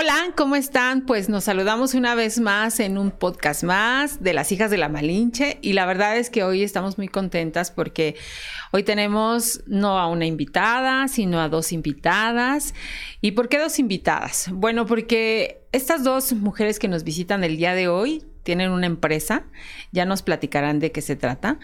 Hola, ¿cómo están? Pues nos saludamos una vez más en un podcast más de las hijas de la Malinche y la verdad es que hoy estamos muy contentas porque hoy tenemos no a una invitada, sino a dos invitadas. ¿Y por qué dos invitadas? Bueno, porque estas dos mujeres que nos visitan el día de hoy tienen una empresa, ya nos platicarán de qué se trata,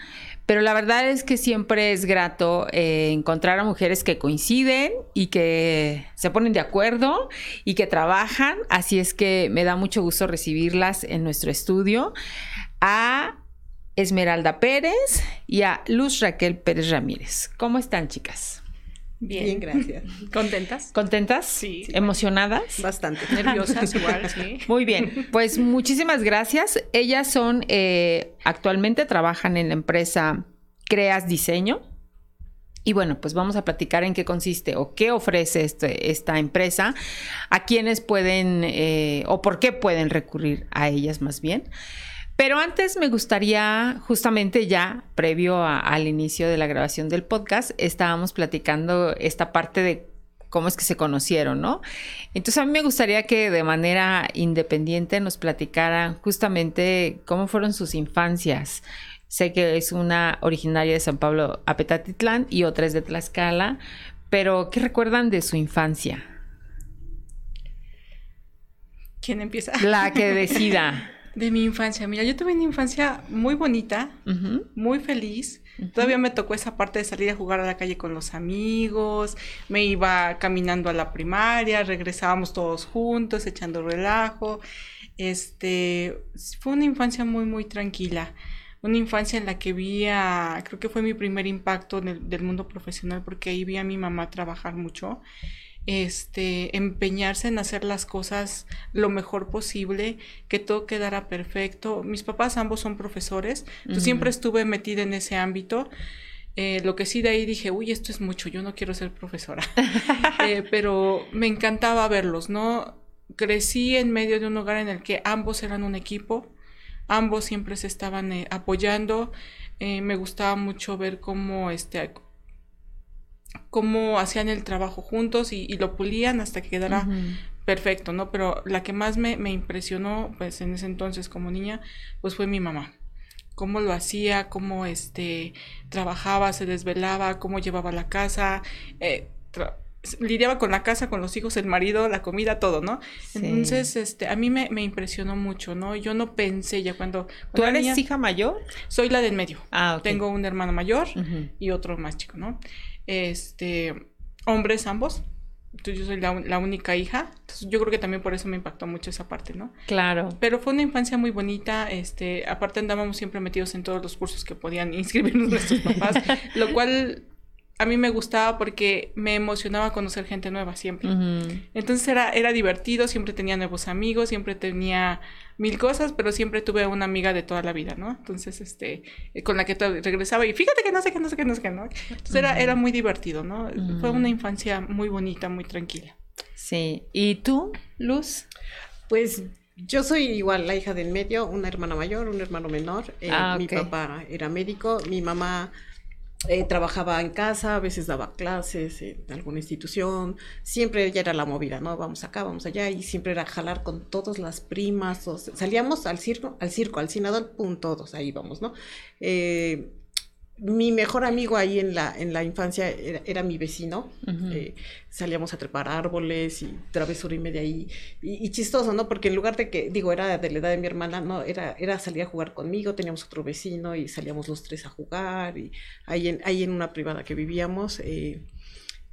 pero la verdad es que siempre es grato eh, encontrar a mujeres que coinciden y que se ponen de acuerdo y que trabajan, así es que me da mucho gusto recibirlas en nuestro estudio a Esmeralda Pérez y a Luz Raquel Pérez Ramírez. ¿Cómo están, chicas? Bien. gracias. ¿Contentas? ¿Contentas? Sí. ¿Emocionadas? Bastante. Nerviosas igual, sí. Muy bien. Pues muchísimas gracias. Ellas son, eh, actualmente trabajan en la empresa Creas Diseño. Y bueno, pues vamos a platicar en qué consiste o qué ofrece este, esta empresa, a quiénes pueden eh, o por qué pueden recurrir a ellas más bien. Pero antes me gustaría, justamente ya previo al inicio de la grabación del podcast, estábamos platicando esta parte de cómo es que se conocieron, ¿no? Entonces a mí me gustaría que de manera independiente nos platicaran justamente cómo fueron sus infancias. Sé que es una originaria de San Pablo Apetatitlán y otra es de Tlaxcala, pero ¿qué recuerdan de su infancia? ¿Quién empieza? La que decida. De mi infancia. Mira, yo tuve una infancia muy bonita, muy feliz. Todavía me tocó esa parte de salir a jugar a la calle con los amigos. Me iba caminando a la primaria, regresábamos todos juntos, echando relajo. Este, fue una infancia muy, muy tranquila. Una infancia en la que vi a, creo que fue mi primer impacto del mundo profesional, porque ahí vi a mi mamá trabajar mucho este, empeñarse en hacer las cosas lo mejor posible, que todo quedara perfecto. Mis papás ambos son profesores, entonces siempre estuve metida en ese ámbito. Eh, lo que sí de ahí dije, uy, esto es mucho, yo no quiero ser profesora. Eh, pero me encantaba verlos, ¿no? Crecí en medio de un hogar en el que ambos eran un equipo, ambos siempre se estaban eh, apoyando. me gustaba mucho ver cómo este, cómo hacían el trabajo juntos y, lo pulían hasta que quedara perfecto, ¿no? Pero la que más me, impresionó, pues en ese entonces como niña, pues fue mi mamá. Cómo lo hacía, cómo este, trabajaba, se desvelaba, cómo llevaba la casa, eh, lidiaba con la casa, con los hijos, el marido, la comida, todo, ¿no? Entonces, este, a mí me, impresionó mucho, ¿no? Yo no pensé ya cuando... ¿Tú eres hija mayor? Soy la del medio. Ah, Tengo un hermano mayor y otro más chico, ¿no? Este, hombres ambos. Entonces yo soy la, única hija. Entonces yo creo que también por eso me impactó mucho esa parte, ¿no? Claro. Pero fue una infancia muy bonita. Este, aparte andábamos siempre metidos en todos los cursos que podían inscribirnos nuestros papás, lo cual a mí me gustaba porque me emocionaba conocer gente nueva siempre. Entonces era, era divertido, siempre tenía nuevos amigos, siempre tenía mil cosas, pero siempre tuve una amiga de toda la vida, ¿no? Entonces, este, eh, con la que regresaba y fíjate que no sé qué, no sé qué, no sé qué, ¿no? Entonces era, era muy divertido, ¿no? Fue una infancia muy bonita, muy tranquila. Sí. ¿Y tú, Luz? Pues yo soy igual la hija del medio, una hermana mayor, un hermano menor. Eh, ah, mi papá era médico, mi mamá eh, trabajaba en casa, a veces daba clases en alguna institución, siempre ella era la movida, ¿no? Vamos acá, vamos allá, y siempre era jalar con todas las primas, salíamos al circo, al circo, al sinador, pum, todos, ahí vamos, ¿no? Eh, mi mejor amigo ahí en la, en la infancia era, mi vecino. Eh, salíamos a trepar árboles y travesura y media ahí. Y, chistoso, ¿no? Porque en lugar de que, digo, era de la edad de mi hermana, no, era, era salir a jugar conmigo, teníamos otro vecino y salíamos los tres a jugar. Y ahí en, ahí en una privada que vivíamos, eh,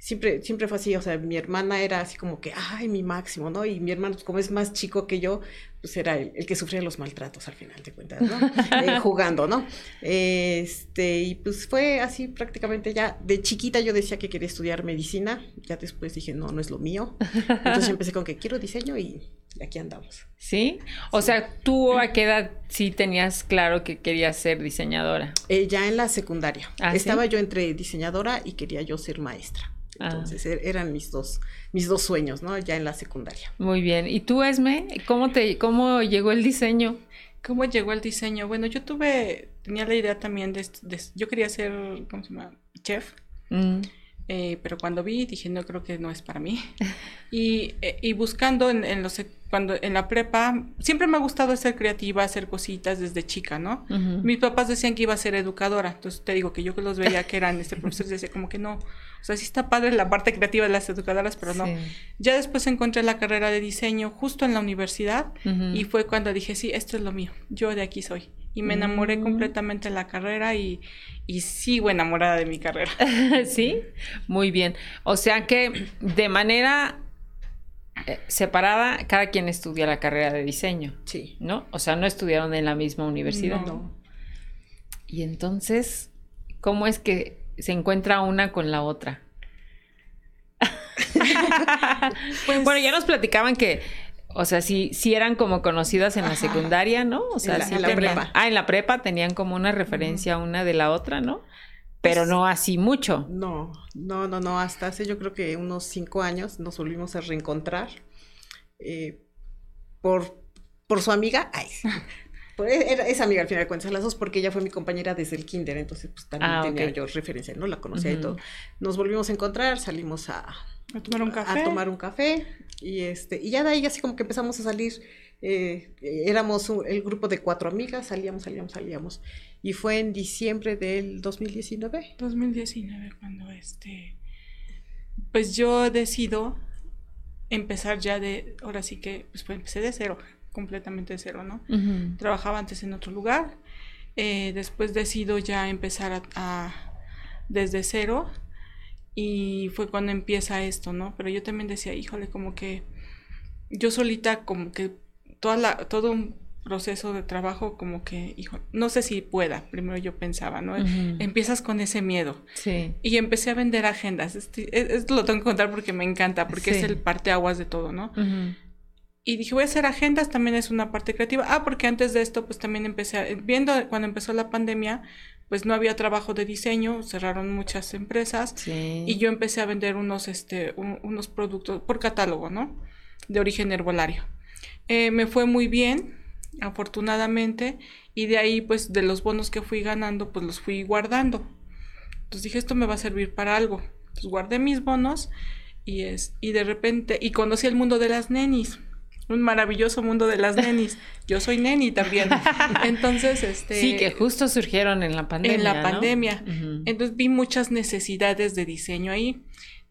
siempre, siempre fue así, o sea, mi hermana era así como que, ay, mi máximo, ¿no? Y mi hermano, como es más chico que yo, pues era el, que sufría los maltratos al final de cuentas, ¿no? Eh, jugando, ¿no? Este, y pues fue así prácticamente ya, de chiquita yo decía que quería estudiar medicina, ya después dije, no, no es lo mío. Entonces empecé con que quiero diseño y aquí andamos. ¿Sí? O sea, ¿tú a qué edad sí tenías claro que querías ser diseñadora? Eh, ya en la secundaria. ¿Ah, Estaba yo entre diseñadora y quería yo ser maestra. Ah. Entonces er, eran mis dos, mis dos sueños, ¿no? Ya en la secundaria. Muy bien. ¿Y tú, Esme, cómo te, cómo llegó el diseño? ¿Cómo llegó el diseño? Bueno, yo tuve, tenía la idea también de, yo quería ser, ¿cómo se llama? Chef. Mm. Eh, pero cuando vi dije, no creo que no es para mí. Y, eh, y buscando en, en, los cuando en la prepa, siempre me ha gustado ser creativa, hacer cositas desde chica, ¿no? Mis papás decían que iba a ser educadora, entonces te digo que yo que los veía que eran este profesores decía como que no, o sea, sí está padre la parte creativa de las educadoras, pero no. Ya después encontré la carrera de diseño justo en la universidad y fue cuando dije, sí, esto es lo mío, yo de aquí soy. Y me enamoré mm. completamente de la carrera y, y sigo enamorada de mi carrera. sí, muy bien. O sea que de manera eh, separada, cada quien estudia la carrera de diseño. Sí. ¿No? O sea, no estudiaron en la misma universidad. No. Y entonces, ¿cómo es que se encuentra una con la otra? Pues bueno, ya nos platicaban que, o sea, sí, sí eran como conocidas en la secundaria, ¿no? O sea, en la, prepa. Ah, en la prepa tenían como una referencia una de la otra, ¿no? Pero pues no así mucho. No, no, no, no, hasta hace yo creo que unos cinco años nos volvimos a reencontrar eh, por, por su amiga, ay, era, es amiga al final de cuentas, las dos, porque ella fue mi compañera desde el kinder, entonces pues también ah, tenía yo referencia, ¿no? La conocía y todo. Nos volvimos a encontrar, salimos a, a tomar un café. A tomar un café, y este, y ya de ahí así como que empezamos a salir, eh, éramos el grupo de cuatro amigas, salíamos, salíamos, salíamos. Y fue en diciembre del 2019. 2019, cuando este. Pues yo decido empezar ya de. Ahora sí que. Pues, pues empecé de cero, completamente de cero, ¿no? Trabajaba antes en otro lugar. Eh, después decido ya empezar a, desde cero. Y fue cuando empieza esto, ¿no? Pero yo también decía, híjole, como que yo solita, como que toda la, todo un proceso de trabajo como que, hijo, no sé si pueda, primero yo pensaba, ¿no? Empiezas con ese miedo. Sí. Y empecé a vender agendas. Esto lo tengo que contar porque me encanta, porque es el parteaguas de todo, ¿no? Y dije, voy a hacer agendas, también es una parte creativa. Ah, porque antes de esto, pues también empecé, a, viendo cuando empezó la pandemia, pues no había trabajo de diseño, cerraron muchas empresas y yo empecé a vender unos, este, unos productos por catálogo, ¿no? De origen herbolario. Eh, me fue muy bien, afortunadamente, y de ahí pues de los bonos que fui ganando pues los fui guardando. Entonces dije, esto me va a servir para algo. Entonces guardé mis bonos y es y de repente y conocí el mundo de las nenis. Un maravilloso mundo de las nenis. Yo soy neni también. Entonces, este Sí, que justo surgieron en la pandemia. En la pandemia. Entonces vi muchas necesidades de diseño ahí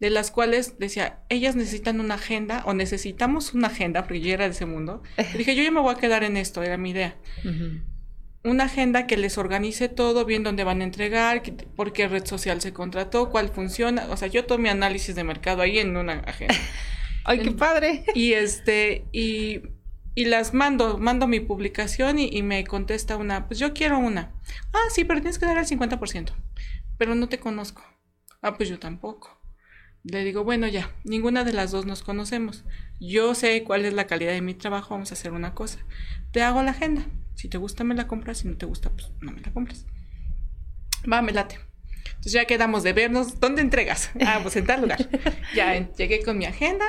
de las cuales decía, ellas necesitan una agenda o necesitamos una agenda, porque yo era de ese mundo. dije, yo ya me voy a quedar en esto, era mi idea. Una agenda que les organice todo, bien dónde van a entregar, por qué red social se contrató, cuál funciona. O sea, yo tomé análisis de mercado ahí en una agenda. ¡Ay, qué padre! Y este, y, y las mando, mando mi publicación y, y, me contesta una, pues yo quiero una. Ah, sí, pero tienes que dar el 50%. Pero no te conozco. Ah, pues yo tampoco. Le digo, bueno, ya, ninguna de las dos nos conocemos. Yo sé cuál es la calidad de mi trabajo, vamos a hacer una cosa. Te hago la agenda. Si te gusta, me la compras. Si no te gusta, pues no me la compras. Va, me late. Entonces ya quedamos de vernos. ¿Dónde entregas? Ah, pues en tal lugar. ya llegué con mi agenda.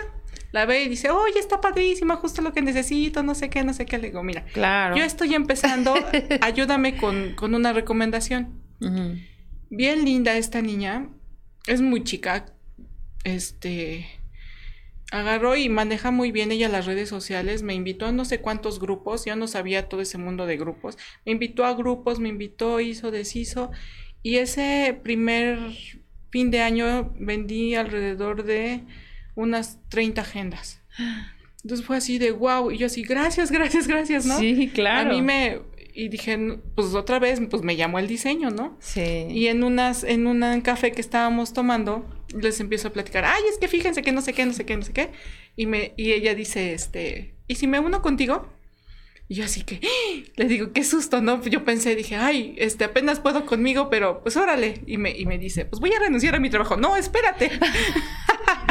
La ve y dice, oye, está padrísima, justo lo que necesito, no sé qué, no sé qué. Le digo, mira, claro. yo estoy empezando, ayúdame con, con una recomendación. Bien linda esta niña, es muy chica, este, agarró y maneja muy bien ella las redes sociales, me invitó a no sé cuántos grupos, yo no sabía todo ese mundo de grupos, me invitó a grupos, me invitó, hizo, deshizo, y ese primer fin de año vendí alrededor de unas 30 agendas. Entonces fue así de wow, y yo así, gracias, gracias, gracias, ¿no? Sí, claro. A mí me, y dije, pues otra vez, pues me llamó el diseño, ¿no? Sí. Y en unas, en un café que estábamos tomando, les empiezo a platicar, ay, es que fíjense que no sé qué, no sé qué, no sé qué. Y me, y ella dice, este, ¿y si me uno contigo? Y yo así que, ¡Ah! le digo, qué susto, ¿no? Yo pensé, dije, ay, este, apenas puedo conmigo, pero pues órale. Y me, y me dice, pues voy a renunciar a mi trabajo. No, espérate.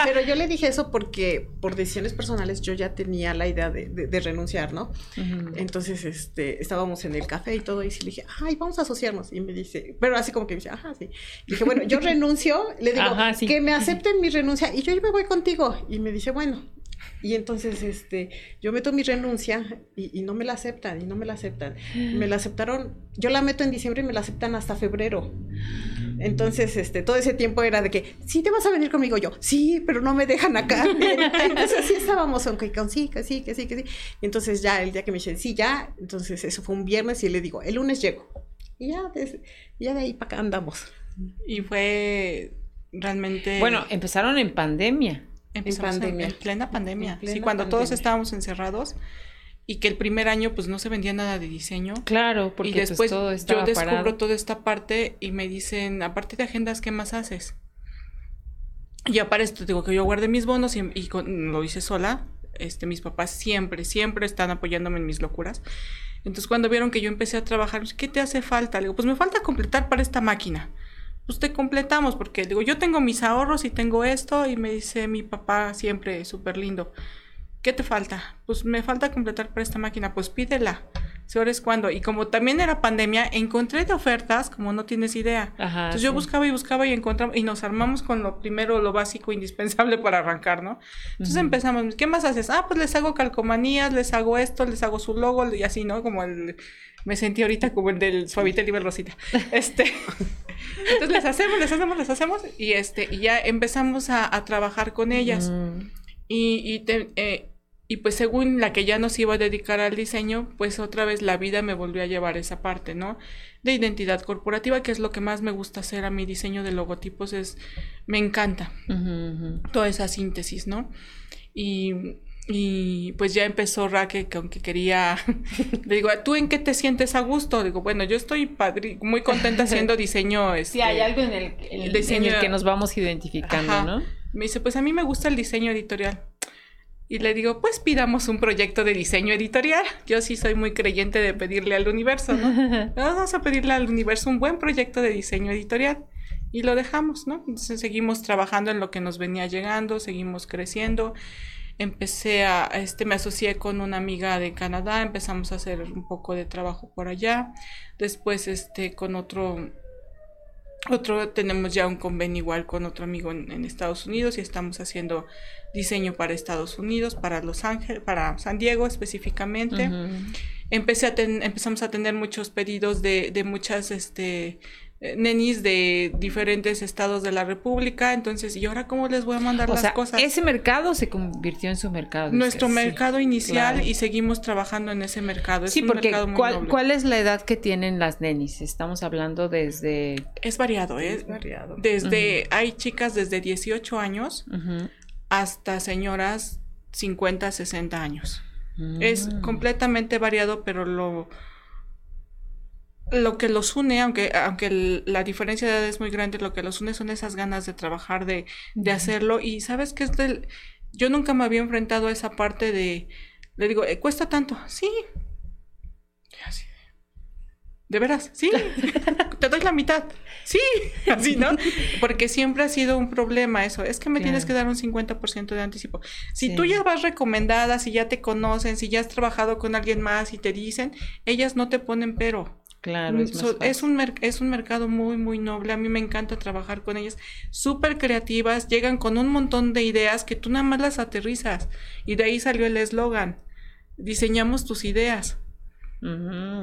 Pero yo le dije eso porque por decisiones personales yo ya tenía la idea de, de, renunciar, ¿no? Entonces, este, estábamos en el café y todo, y le dije, ay, vamos a asociarnos. Y me dice, pero así como que me dice, ajá, sí. Y dije, bueno, yo renuncio, le digo, que me acepten mi renuncia y yo, yo me voy contigo. Y me dice, bueno, y entonces, este, yo meto mi renuncia y, no me la aceptan, y no me la aceptan. Me la aceptaron, yo la meto en diciembre y me la aceptan hasta febrero. Entonces, este, todo ese tiempo era de que, sí, te vas a venir conmigo yo, sí, pero no me dejan acá. entonces así estábamos, aunque con sí, que sí, que sí, que sí. Y entonces ya el día que me dicen, sí, ya, entonces eso fue un viernes y le digo, el lunes llego. Y ya, ya de ahí para acá andamos. Y fue realmente... Bueno, empezaron en pandemia en pandemia. En, plena pandemia. sí, cuando todos estábamos encerrados y que el primer año pues no se vendía nada de diseño. Claro, porque y pues, después todo yo descubro toda esta parte y me dicen, aparte de agendas, ¿qué más haces? Y esto digo que yo guardé mis bonos y, lo hice sola. Este, mis papás siempre, siempre están apoyándome en mis locuras. Entonces cuando vieron que yo empecé a trabajar, ¿qué te hace falta? Le digo, pues me falta completar para esta máquina pues te completamos, porque digo, yo tengo mis ahorros y tengo esto, y me dice mi papá siempre súper lindo, ¿qué te falta? Pues me falta completar para esta máquina, pues pídela. Si ahora es cuando. Y como también era pandemia, encontré de ofertas como no tienes idea. Entonces yo buscaba y buscaba y encontramos, y nos armamos con lo primero, lo básico, indispensable para arrancar, ¿no? Entonces empezamos, ¿qué más haces? Ah, pues les hago calcomanías, les hago esto, les hago su logo y así, ¿no? Como el, me sentí ahorita como el del Suavitel y Rosita. Este. Entonces les hacemos, les hacemos, les hacemos y este y ya empezamos a, trabajar con ellas. Y, y, eh, y, pues según la que ya nos iba a dedicar al diseño, pues otra vez la vida me volvió a llevar esa parte, ¿no? De identidad corporativa, que es lo que más me gusta hacer a mi diseño de logotipos, es, me encanta toda esa síntesis, ¿no? Y y pues ya empezó Raque, que aunque quería, le digo, ¿tú en qué te sientes a gusto? Digo, bueno, yo estoy padre, muy contenta haciendo diseño. Este, sí, hay algo en el, diseño que nos vamos identificando, ¿no? Me dice, pues a mí me gusta el diseño editorial. Y le digo, pues pidamos un proyecto de diseño editorial. Yo sí soy muy creyente de pedirle al universo, ¿no? Vamos a pedirle al universo un buen proyecto de diseño editorial. Y lo dejamos, ¿no? Entonces seguimos trabajando en lo que nos venía llegando, seguimos creciendo empecé a, este, me asocié con una amiga de Canadá, empezamos a hacer un poco de trabajo por allá, después este, con otro, otro, tenemos ya un convenio igual con otro amigo en, Estados Unidos y estamos haciendo diseño para Estados Unidos, para Los Ángeles, para San Diego específicamente. Empecé a empezamos a tener muchos pedidos de, de muchas, este, nenis de diferentes estados de la República, entonces, ¿y ahora cómo les voy a mandar las cosas? Ese mercado se convirtió en su mercado. Nuestro mercado inicial y seguimos trabajando en ese mercado. sí, porque ¿cuál, es la edad que tienen las nenis? Estamos hablando desde... Es variado, ¿eh? es variado. Desde, hay chicas desde 18 años hasta señoras 50, 60 años. Es mm. completamente variado, pero lo lo que los une, aunque, aunque la diferencia de edad es muy grande, lo que los une son esas ganas de trabajar, de, de hacerlo. Y sabes que es del, yo nunca me había enfrentado a esa parte de, le digo, eh, cuesta tanto, sí. Así, ¿De veras? Sí. Te doy la mitad. Sí. Así, ¿no? Porque siempre ha sido un problema eso. Es que me tienes que dar un 50% de anticipo. Si tú ya vas recomendada, si ya te conocen, si ya has trabajado con alguien más y te dicen, ellas no te ponen pero. Claro, es, es, un es un mercado muy, muy noble. A mí me encanta trabajar con ellas. Súper creativas, llegan con un montón de ideas que tú nada más las aterrizas. Y de ahí salió el eslogan. Diseñamos tus ideas.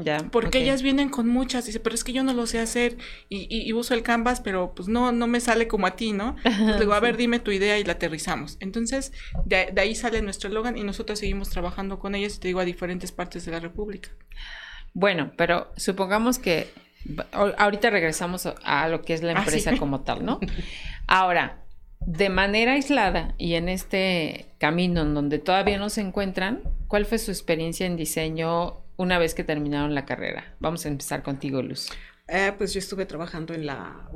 ya, Porque ellas vienen con muchas, dice, pero es que yo no lo sé hacer y, y, uso el canvas, pero pues no, no me sale como a ti, ¿no? Entonces digo, a ver, dime tu idea y la aterrizamos. Entonces, de, de ahí sale nuestro eslogan y nosotros seguimos trabajando con ellas, y te digo, a diferentes partes de la República. Bueno, pero supongamos que ahorita regresamos a lo que es la ah, empresa como tal, ¿no? Ahora, de manera aislada y en este camino en donde todavía no se encuentran, ¿cuál fue su experiencia en diseño una vez que terminaron la carrera? Vamos a empezar contigo, Luz. Eh, pues yo estuve trabajando en la,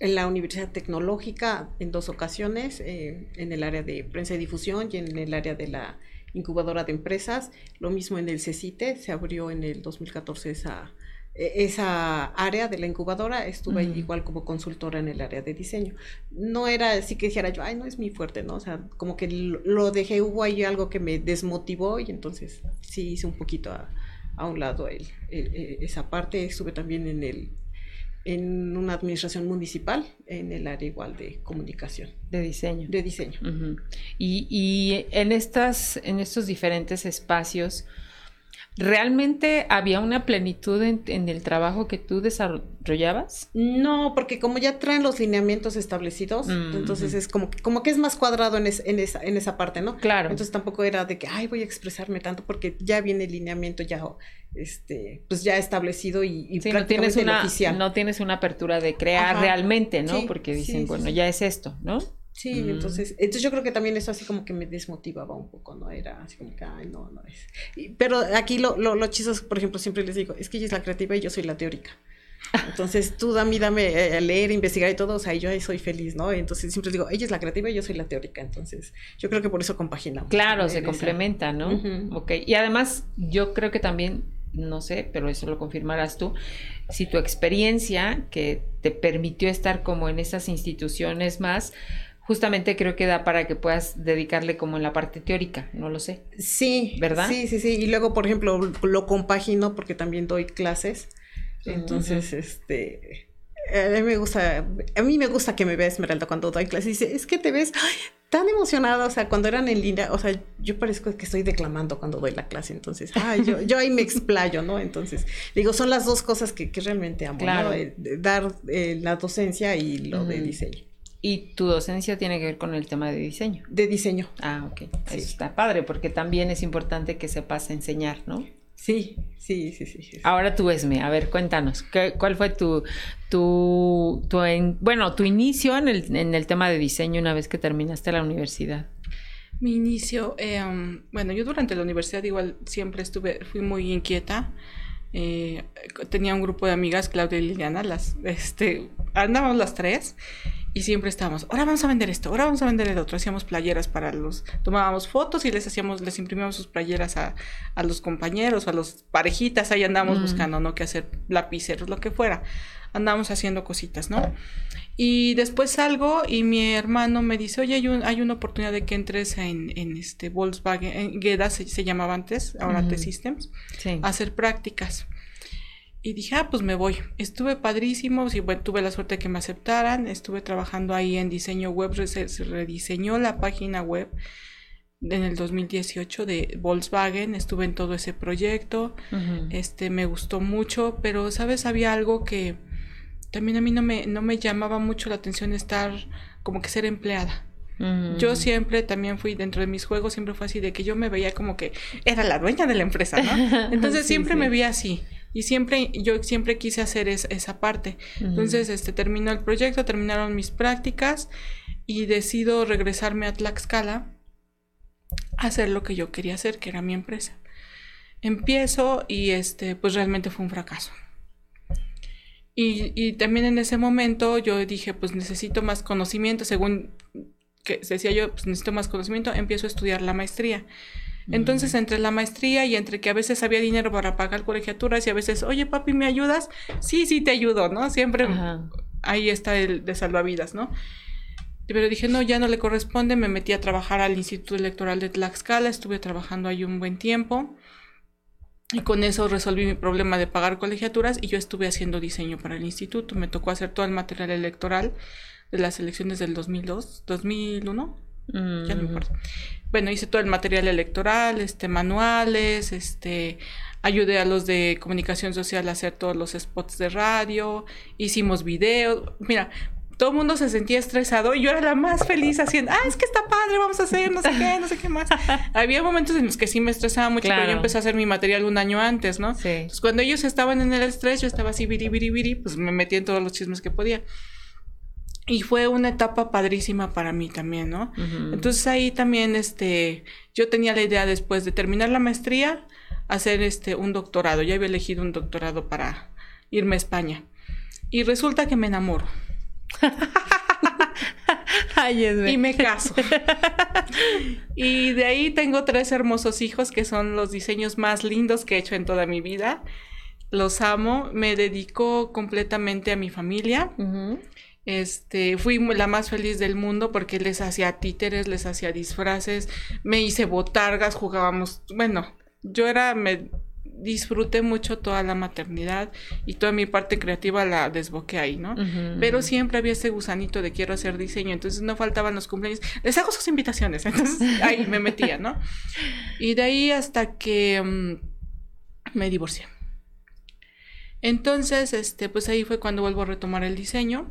en la Universidad Tecnológica en dos ocasiones, eh, en el área de prensa y difusión y en el área de la incubadora de empresas. Lo mismo en el CECITE, se abrió en el 2014 esa, e, esa área de la incubadora, estuve igual como consultora en el área de diseño. No era así que dijera yo, ay, no es mi fuerte, ¿no? O sea, como que lo, dejé, hubo ahí algo que me desmotivó y entonces sí hice un poquito a, a un lado el, e, esa parte. Estuve también en el en una administración municipal en el área igual de comunicación. De diseño. De diseño. y, y, en, estas, en estos diferentes espacios, ¿Realmente había una plenitud en, el trabajo que tú desarrollabas? No, porque como ya traen los lineamientos establecidos, mm, entonces es como, como que es más cuadrado en, en, esa, en esa parte, ¿no? Claro. Entonces tampoco era de que, ay, voy a expresarme tanto porque ya viene el lineamiento ya, este, pues ya establecido y, y no tienes una, oficial. No tienes una apertura de crear realmente, ¿no? porque dicen, bueno, ya es esto, ¿no? Sí, mm. entonces, entonces yo creo que también eso así como que me desmotivaba un poco, ¿no? Era así como que, ay, no, no es. pero aquí lo, lo, lo chistoso, por ejemplo, siempre les digo, es que ella es la creativa y yo soy la teórica. Entonces tú dame, dame eh, a leer, investigar y todo, o sea, yo ahí soy feliz, ¿no? Entonces siempre digo, ella es la creativa y yo soy la teórica, entonces yo creo que por eso compaginamos. Claro, se complementa, ¿no? Ok, y además yo creo que también, no sé, pero eso lo confirmarás tú, si tu experiencia que te permitió estar como en esas instituciones más, justamente creo que da para que puedas dedicarle como en la parte teórica, no lo sé. Sí, ¿verdad? Sí, sí, sí. Y luego, por ejemplo, lo compagino porque también doy clases. Entonces, este, a mí me gusta, a mí me gusta que me vea Esmeralda cuando doy clases. Dice, es que te ves tan emocionada, o sea, cuando eran en línea, o sea, yo parezco que estoy declamando cuando doy la clase, entonces, ay, yo, yo ahí me explayo, ¿no? Entonces, digo, son las dos cosas que, realmente amo, claro. ¿no? dar eh, la docencia y lo de diseño. Y tu docencia tiene que ver con el tema de diseño. De diseño. Ah, ok. Eso está padre, porque también es importante que sepas enseñar, ¿no? Sí, sí, sí, sí. Ahora tú, Esme, a ver, cuéntanos, ¿qué, ¿cuál fue tu, tu, tu bueno, tu inicio en el, en el tema de diseño una vez que terminaste la universidad? Mi inicio, em, bueno, yo durante la universidad igual siempre estuve, fui muy inquieta. Eh, tenía un grupo de amigas, Claudia y Liliana, las, este, andábamos las tres y siempre estábamos, ahora vamos a vender esto, ahora vamos a vender el otro. Hacíamos playeras para los, tomábamos fotos y les hacíamos, les imprimíamos sus playeras a, a los compañeros, a los parejitas, ahí andábamos mm. buscando, ¿no? Que hacer lapiceros, lo que fuera. Andábamos haciendo cositas, ¿no? Y después salgo y mi hermano me dice, oye, hay, hay una oportunidad de que entres en, en este Volkswagen, en GEDA se, llamaba antes, ahora T-Systems, a hacer prácticas. Y dije, ah, pues me voy. Estuve padrísimo, y bueno, tuve la suerte de que me aceptaran. Estuve trabajando ahí en diseño web, se, rediseñó la página web en el 2018 de Volkswagen. Estuve en todo ese proyecto. Este me gustó mucho, pero sabes, había algo que también a mí no me, no me llamaba mucho la atención estar como que ser empleada. Yo siempre también fui dentro de mis juegos, siempre fue así de que yo me veía como que era la dueña de la empresa, ¿no? Entonces siempre me veía así. Y siempre, yo siempre quise hacer esa parte. Entonces, este, terminó el proyecto, terminaron mis prácticas y decido regresarme a Tlaxcala a hacer lo que yo quería hacer, que era mi empresa. Empiezo y este, pues realmente fue un fracaso. Y, y también en ese momento yo dije, pues necesito más conocimiento, según que decía yo, pues necesito más conocimiento, empiezo a estudiar la maestría. Entonces, entre la maestría y entre que a veces había dinero para pagar colegiaturas y a veces, oye, papi, ¿me ayudas? Sí, sí, te ayudo, ¿no? Siempre ahí está el de salvavidas, ¿no? Pero dije, no, ya no le corresponde, me metí a trabajar al Instituto Electoral de Tlaxcala, estuve trabajando ahí un buen tiempo y con eso resolví mi problema de pagar colegiaturas y yo estuve haciendo diseño para el instituto, me tocó hacer todo el material electoral de las elecciones del 2002, 2001, ya no me acuerdo bueno, hice todo el material electoral, este, manuales, este, ayudé a los de comunicación social a hacer todos los spots de radio, hicimos videos, mira, todo el mundo se sentía estresado y yo era la más feliz haciendo, ah, es que está padre, vamos a hacer no sé qué, no sé qué más. Había momentos en los que sí me estresaba mucho, pero yo empecé a hacer mi material un año antes, ¿no? Sí. Entonces, cuando ellos estaban en el estrés, yo estaba así, viri, viri, viri, pues me metí en todos los chismes que podía. Y fue una etapa padrísima para mí también, ¿no? Entonces ahí también, este, yo tenía la idea después de terminar la maestría, hacer este, un doctorado. Ya había elegido un doctorado para irme a España. Y resulta que me enamoro. y me caso. y de ahí tengo tres hermosos hijos que son los diseños más lindos que he hecho en toda mi vida. Los amo, me dedico completamente a mi familia. Este, fui la más feliz del mundo porque les hacía títeres, les hacía disfraces, me hice botargas, jugábamos, bueno, yo era, me disfruté mucho toda la maternidad y toda mi parte creativa la desboqué ahí, ¿no? Pero siempre había ese gusanito de quiero hacer diseño, entonces no faltaban los cumpleaños, les hago sus invitaciones, entonces ahí me metía, ¿no? Y de ahí hasta que mm, me divorcié. Entonces, este, pues ahí fue cuando vuelvo a retomar el diseño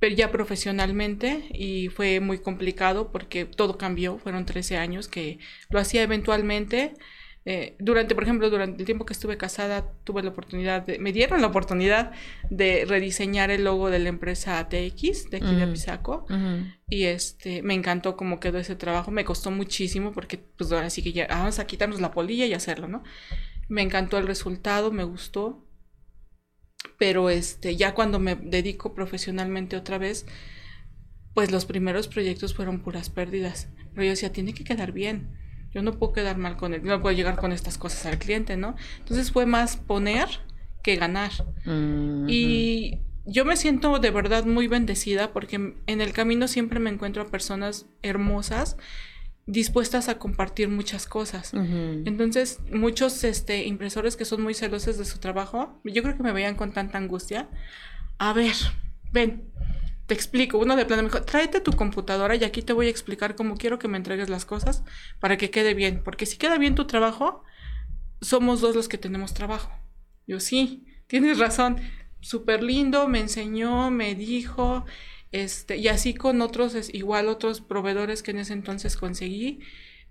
pero ya profesionalmente y fue muy complicado porque todo cambió, fueron 13 años que lo hacía eventualmente. Eh, durante, por ejemplo, durante el tiempo que estuve casada, tuve la oportunidad, de, me dieron la oportunidad de rediseñar el logo de la empresa TX de aquí de Pisaco y este, me encantó cómo quedó ese trabajo, me costó muchísimo porque pues ahora sí que ya, vamos a quitarnos la polilla y hacerlo, ¿no? Me encantó el resultado, me gustó pero este, ya cuando me dedico profesionalmente otra vez, pues los primeros proyectos fueron puras pérdidas. Pero yo decía, tiene que quedar bien. Yo no puedo quedar mal con él, no puedo llegar con estas cosas al cliente, ¿no? Entonces fue más poner que ganar. Y yo me siento de verdad muy bendecida porque en el camino siempre me encuentro a personas hermosas dispuestas a compartir muchas cosas. Entonces, muchos este, impresores que son muy celosos de su trabajo, yo creo que me veían con tanta angustia. A ver, ven, te explico. Uno de plano me dijo, tráete tu computadora y aquí te voy a explicar cómo quiero que me entregues las cosas para que quede bien. Porque si queda bien tu trabajo, somos dos los que tenemos trabajo. Yo sí, tienes razón. Súper lindo, me enseñó, me dijo, este, y así con otros, igual otros proveedores que en ese entonces conseguí,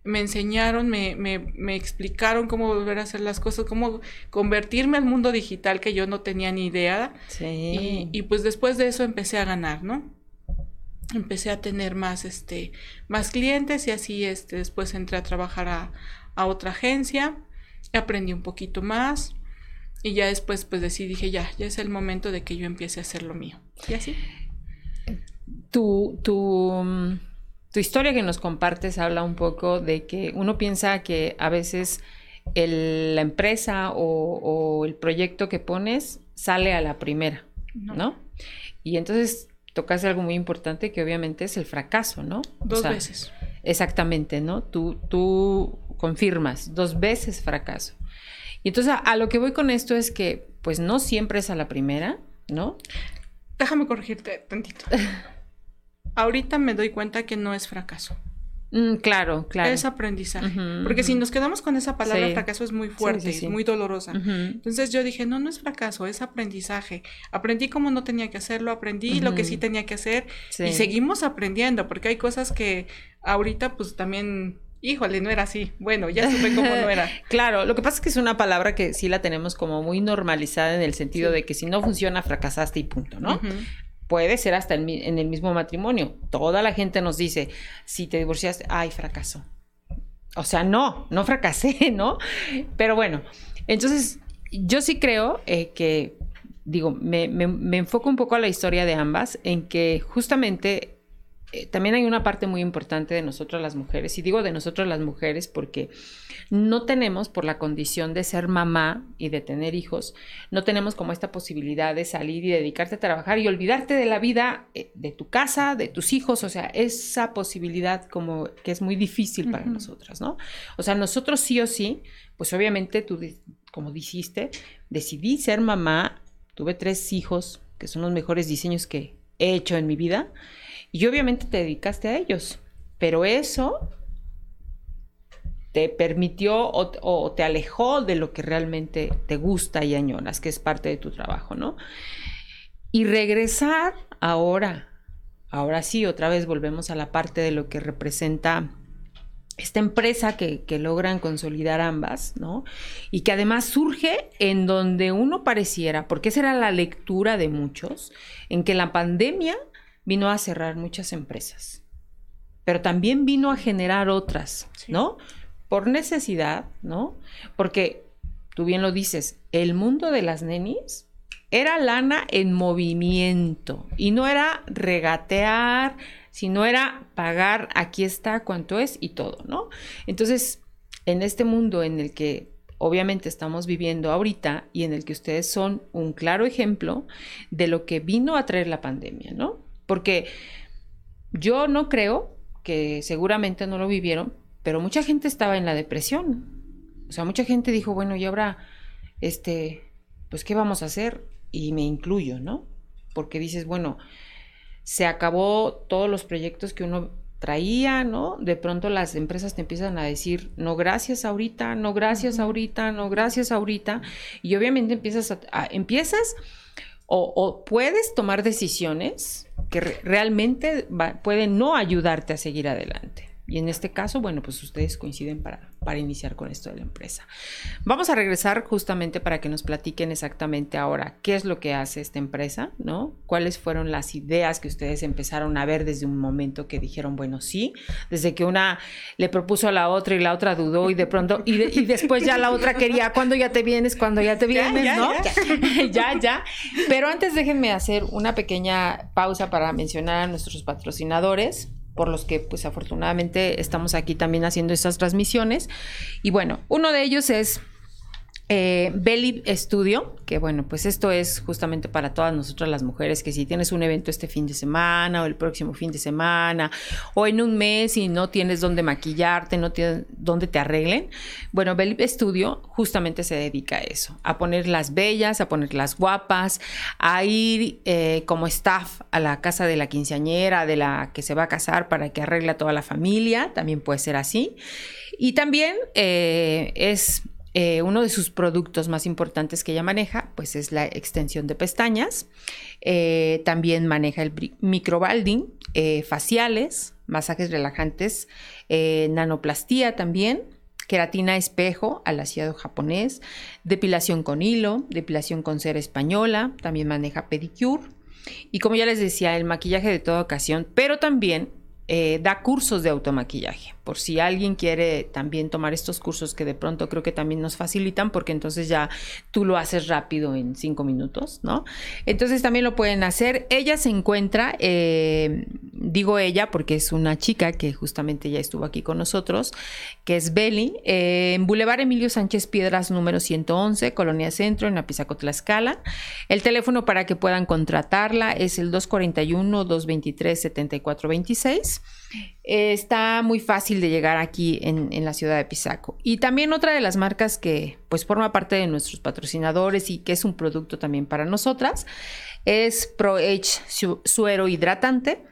me enseñaron, me, me, me, explicaron cómo volver a hacer las cosas, cómo convertirme al mundo digital que yo no tenía ni idea. Sí. Y, pues después de eso empecé a ganar, ¿no? Empecé a tener más, este, más clientes y así, este, después entré a trabajar a, a otra agencia, aprendí un poquito más y ya después pues decidí, dije, ya, ya es el momento de que yo empiece a hacer lo mío. Y así tu, tu, tu, historia que nos compartes habla un poco de que uno piensa que a veces la empresa o, el proyecto que pones sale a la primera, ¿no? Y entonces tocas algo muy importante que obviamente es el fracaso, ¿no? Dos veces. Exactamente, ¿no? Tú, tú confirmas dos veces fracaso. Y entonces a, lo que voy con esto es que pues no siempre es a la primera, ¿no? Déjame corregirte tantito. ahorita me doy cuenta que no es fracaso. Mm, claro, claro. Es aprendizaje. Porque si nos quedamos con esa palabra fracaso es muy fuerte, es muy dolorosa. Entonces yo dije, no, no es fracaso, es aprendizaje. Aprendí cómo no tenía que hacerlo, aprendí lo que sí tenía que hacer y seguimos aprendiendo, porque hay cosas que ahorita pues también híjole, no era así. Bueno, ya supe cómo no era. claro, lo que pasa es que es una palabra que sí la tenemos como muy normalizada en el sentido de que si no funciona, fracasaste y punto, ¿no? Puede ser hasta en el mismo matrimonio. Toda la gente nos dice, si te divorciaste, ay, fracaso. O sea, no, no fracasé, ¿no? Pero bueno, entonces yo sí creo eh, que, digo, me, me, enfoco un poco a la historia de ambas, en que justamente eh, también hay una parte muy importante de nosotras las mujeres, y digo de nosotras las mujeres porque no tenemos, por la condición de ser mamá y de tener hijos, no tenemos como esta posibilidad de salir y dedicarte a trabajar y olvidarte de la vida eh, de tu casa, de tus hijos, o sea, esa posibilidad como que es muy difícil para nosotras, ¿no? O sea, nosotros sí o sí, pues obviamente tú, como dijiste, decidí ser mamá, tuve tres hijos, que son los mejores diseños que he hecho en mi vida, y obviamente te dedicaste a ellos, pero eso te permitió o, te alejó de lo que realmente te gusta y añoras, que es parte de tu trabajo, ¿no? Y regresar ahora, ahora sí, otra vez volvemos a la parte de lo que representa esta empresa que, que, logran consolidar ambas, ¿no? Y que además surge en donde uno pareciera, porque esa era la lectura de muchos, en que la pandemia vino a cerrar muchas empresas, pero también vino a generar otras, ¿no? Por necesidad, ¿no? Porque tú bien lo dices, el mundo de las nenis Era lana en movimiento y no era regatear, sino era pagar, aquí está, cuánto es y todo, ¿no? Entonces, en este mundo en el que obviamente estamos viviendo ahorita y en el que ustedes son un claro ejemplo de lo que vino a traer la pandemia, ¿no? Porque yo no creo que seguramente no lo vivieron, pero mucha gente estaba en la depresión. O sea, mucha gente dijo, bueno, y ahora, este, pues, ¿qué vamos a hacer? Y me incluyo, ¿no? Porque dices, bueno, se acabó todos los proyectos que uno traía, ¿no? De pronto las empresas te empiezan a decir, no gracias ahorita, no gracias ahorita, no gracias ahorita. Y obviamente empiezas a, empiezas o, puedes tomar decisiones que realmente pueden no ayudarte a seguir adelante. Y en este caso, bueno, pues ustedes coinciden para, para iniciar con esto de la empresa. Vamos a regresar justamente para que nos platiquen exactamente ahora qué es lo que hace esta empresa, ¿no? ¿Cuáles fueron las ideas que ustedes empezaron a ver desde un momento que dijeron, bueno, sí, desde que una le propuso a la otra y la otra dudó y de pronto, y, después ya la otra quería, cuando ya te vienes? cuando ya te vienes? ¿No? ya, ya. Pero antes déjenme hacer una pequeña pausa para mencionar a nuestros patrocinadores por los que pues afortunadamente estamos aquí también haciendo estas transmisiones. Y bueno, uno de ellos es eh, Belly Studio, que bueno, pues esto es justamente para todas nosotras las mujeres, que si tienes un evento este fin de semana o el próximo fin de semana o en un mes y no tienes dónde maquillarte, no tienes dónde te arreglen, bueno, Belly Studio justamente se dedica a eso, a ponerlas bellas, a ponerlas guapas, a ir eh, como staff a la casa de la quinceañera, de la que se va a casar para que arregle toda la familia, también puede ser así. Y también eh, es eh, uno de sus productos más importantes que ella maneja, pues es la extensión de pestañas. Eh, también maneja el microbalding, eh, faciales, masajes relajantes, nanoplastía también, queratina espejo al ácido japonés, depilación con hilo, depilación con cera española, también maneja pedicure. Y como ya les decía, el maquillaje de toda ocasión, pero también da cursos de automaquillaje por si alguien quiere también tomar estos cursos que de pronto creo que también nos facilitan, porque entonces ya tú lo haces rápido en cinco minutos, ¿no? Entonces también lo pueden hacer. Ella se encuentra, eh, digo ella porque es una chica que justamente ya estuvo aquí con nosotros, que es Beli, eh, en Boulevard Emilio Sánchez Piedras número 111, Colonia Centro, en Apizaco, Tlaxcala. El teléfono para que puedan contratarla es el 241-223-7426. está muy fácil de llegar aquí en, la ciudad de Pisaco. Y también otra de las marcas que pues forma parte de nuestros patrocinadores y que es un producto también para nosotras es Pro Age Suero Hidratante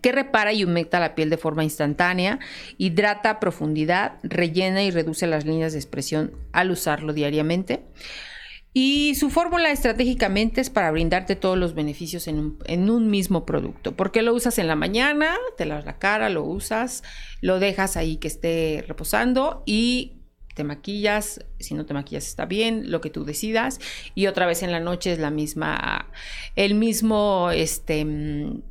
que repara y humecta la piel de forma instantánea, hidrata a profundidad, rellena y reduce las líneas de expresión al usarlo diariamente. Y su fórmula estratégicamente es para brindarte todos los beneficios en un, mismo producto. Porque lo usas en la mañana, te lavas la cara, lo usas, lo dejas ahí que esté reposando y te maquillas, si no te maquillas está bien, lo que tú decidas, y otra vez en la noche es la misma, el mismo, este,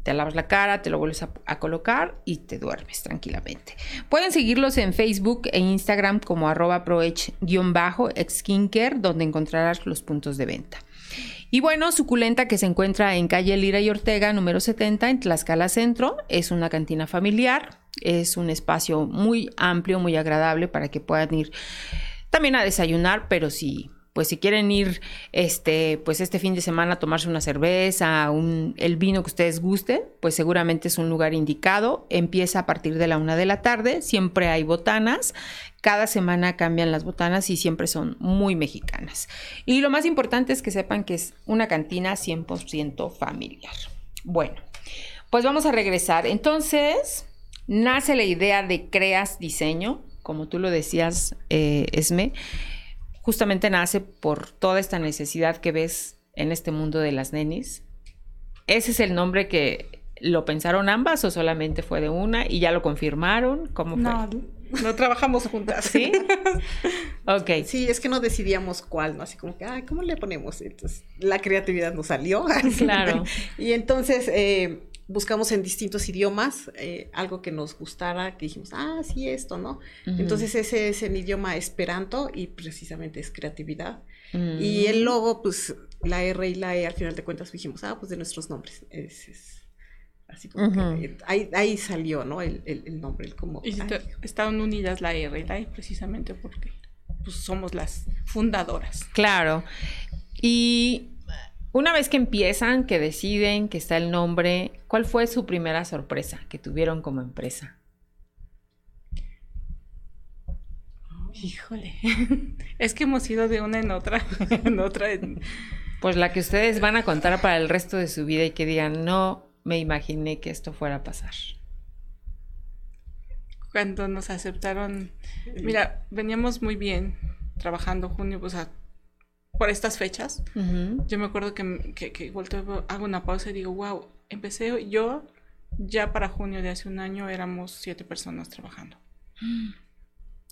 te lavas la cara, te lo vuelves a, colocar y te duermes tranquilamente. Pueden seguirlos en Facebook e Instagram como arroba proech-skincare, donde encontrarás los puntos de venta. Y bueno, Suculenta, que se encuentra en calle Lira y Ortega, número 70, en Tlaxcala Centro, es una cantina familiar, es un espacio muy amplio, muy agradable para que puedan ir también a desayunar, pero si pues si quieren ir este pues este fin de semana a tomarse una cerveza, un, el vino que ustedes gusten, pues seguramente es un lugar indicado. Empieza a partir de la una de la tarde, siempre hay botanas cada semana cambian las botanas y siempre son muy mexicanas. Y lo más importante es que sepan que es una cantina 100% familiar. Bueno, pues vamos a regresar. Entonces, nace la idea de Creas Diseño, como tú lo decías, eh, Esme, justamente nace por toda esta necesidad que ves en este mundo de las nenis. Ese es el nombre que lo pensaron ambas o solamente fue de una y ya lo confirmaron. ¿Cómo fue? No trabajamos juntas. ¿Sí? ok. Sí, es que no decidíamos cuál, ¿no? Así como que, ay, ¿cómo le ponemos? Entonces, la creatividad nos salió. Claro. y entonces eh, buscamos en distintos idiomas eh, algo que nos gustara, que dijimos, ah, sí, esto, ¿no? Entonces, ese es el idioma esperanto y precisamente es creatividad. Y el mm. logo, pues la R y la E, al final de cuentas dijimos, ah, pues de nuestros nombres. Es, así como que ahí, salió, ¿no? El, nombre, el como... Y estaban unidas la R y la E precisamente porque pues, somos las fundadoras. Claro. Y una vez que empiezan, que deciden, que está el nombre, ¿cuál fue su primera sorpresa que tuvieron como empresa? Híjole, es que hemos ido de una en otra, en otra. Pues la que ustedes van a contar para el resto de su vida y que digan, no me imaginé que esto fuera a pasar. Cuando nos aceptaron, mira, veníamos muy bien trabajando junio, o sea, por estas fechas. Yo me acuerdo que, que, que hago una pausa y digo, wow, empecé yo, ya para junio de hace un año éramos siete personas trabajando.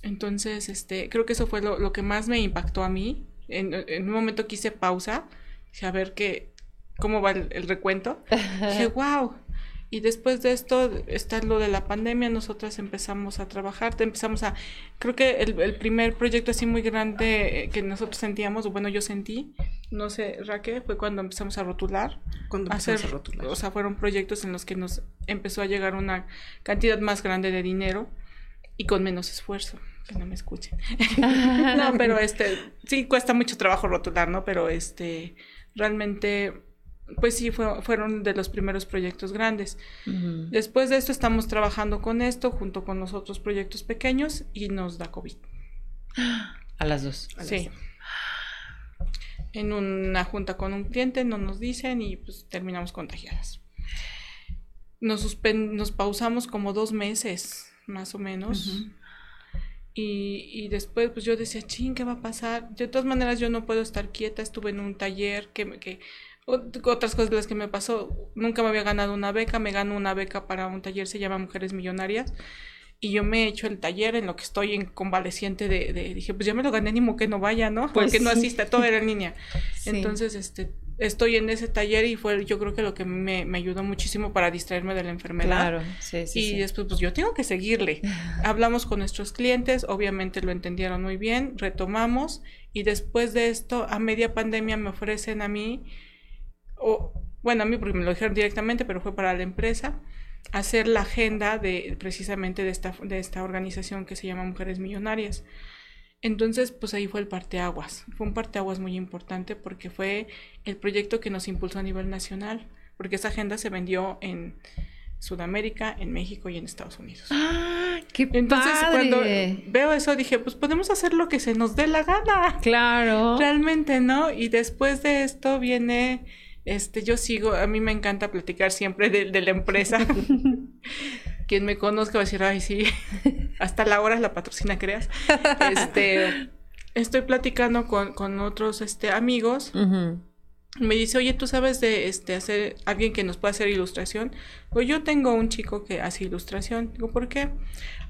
Entonces, este, creo que eso fue lo, que más me impactó a mí. En, un momento quise pausa, dije, a ver qué, cómo va el, recuento. dije, wow. Y después de esto está lo de la pandemia, nosotras empezamos a trabajar, empezamos a, creo que el, primer proyecto así muy grande eh, que nosotros sentíamos, o bueno, yo sentí, no sé, Raquel, fue cuando empezamos a rotular. Cuando empezamos a, a rotular. O sea, fueron proyectos en los que nos empezó a llegar una cantidad más grande de dinero y con menos esfuerzo, que no me escuchen. no, pero este, sí cuesta mucho trabajo rotular, ¿no? Pero este, realmente, pues sí, fueron de los primeros proyectos grandes. Después de esto estamos trabajando con esto junto con los otros proyectos pequeños y nos da COVID. A las dos. sí. En una junta con un cliente no nos dicen y pues terminamos contagiadas. Nos, nos pausamos como dos meses más o menos. y, y, después, pues yo decía, ching, ¿qué va a pasar? De todas maneras, yo no puedo estar quieta. Estuve en un taller que, que otras cosas de las que me pasó, nunca me había ganado una beca, me ganó una beca para un taller, se llama Mujeres Millonarias, y yo me he hecho el taller en lo que estoy en convaleciente de, de dije, pues ya me lo gané, ni que no vaya, ¿no? Pues Porque no asista, todo era en línea. Entonces, este, estoy en ese taller y fue yo creo que lo que me, me ayudó muchísimo para distraerme de la enfermedad. Claro, sí, sí. Y después, pues yo tengo que seguirle. Hablamos con nuestros clientes, obviamente lo entendieron muy bien, retomamos y después de esto, a media pandemia me ofrecen a mí, o bueno, a mí porque me lo dijeron directamente, pero fue para la empresa, hacer la agenda de precisamente de esta, de esta organización que se llama Mujeres Millonarias. Entonces, pues ahí fue el parteaguas. Fue un parteaguas muy importante porque fue el proyecto que nos impulsó a nivel nacional, porque esa agenda se vendió en Sudamérica, en México y en Estados Unidos. ¡Ah! ¡Qué Entonces, cuando veo eso, dije, pues podemos hacer lo que se nos dé la gana. Claro. Realmente, ¿no? Y después de esto viene, este, yo sigo, a mí me encanta platicar siempre de, de la empresa. quien me conozca va a decir, ay, sí, hasta la hora es la patrocina, creas. Este, estoy platicando con, otros este, amigos. Me dice, oye, ¿tú sabes de este, hacer alguien que nos pueda hacer ilustración? Pues yo tengo un chico que hace ilustración. Digo, ¿por qué?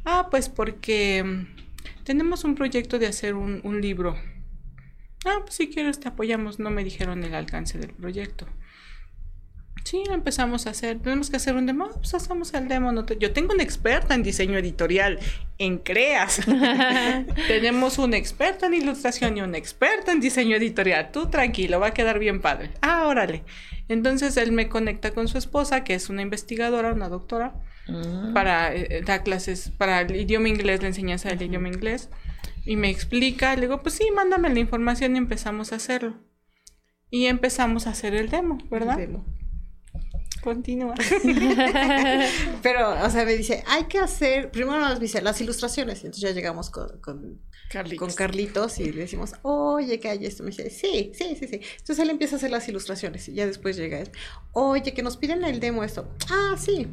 Ah, pues porque mm, tenemos un proyecto de hacer un, un libro. Ah, pues si quieres te apoyamos. No me dijeron el alcance del proyecto. Sí, empezamos a hacer, tenemos que hacer un demo, pues hacemos el demo. yo tengo una experta en diseño editorial, en CREAS. Tenemos una experta en ilustración y una experta en diseño editorial. Tú tranquilo, va a quedar bien padre. Ah, órale. Entonces él me conecta con su esposa, que es una investigadora, una doctora, mm. para eh, dar clases para el idioma inglés, la enseñanza del idioma inglés. Y me explica, le digo, pues sí, mándame la información y empezamos a hacerlo. Y empezamos a hacer el demo, ¿verdad? El demo. Continúa. Pero, o sea, me dice, hay que hacer, primero nos dice las ilustraciones, y entonces ya llegamos con, con, Carlitos. y le decimos, oye, que hay esto. Me dice, sí, sí, sí, sí. Entonces él empieza a hacer las ilustraciones y ya después llega él, oye, que nos piden el demo esto. Ah, sí.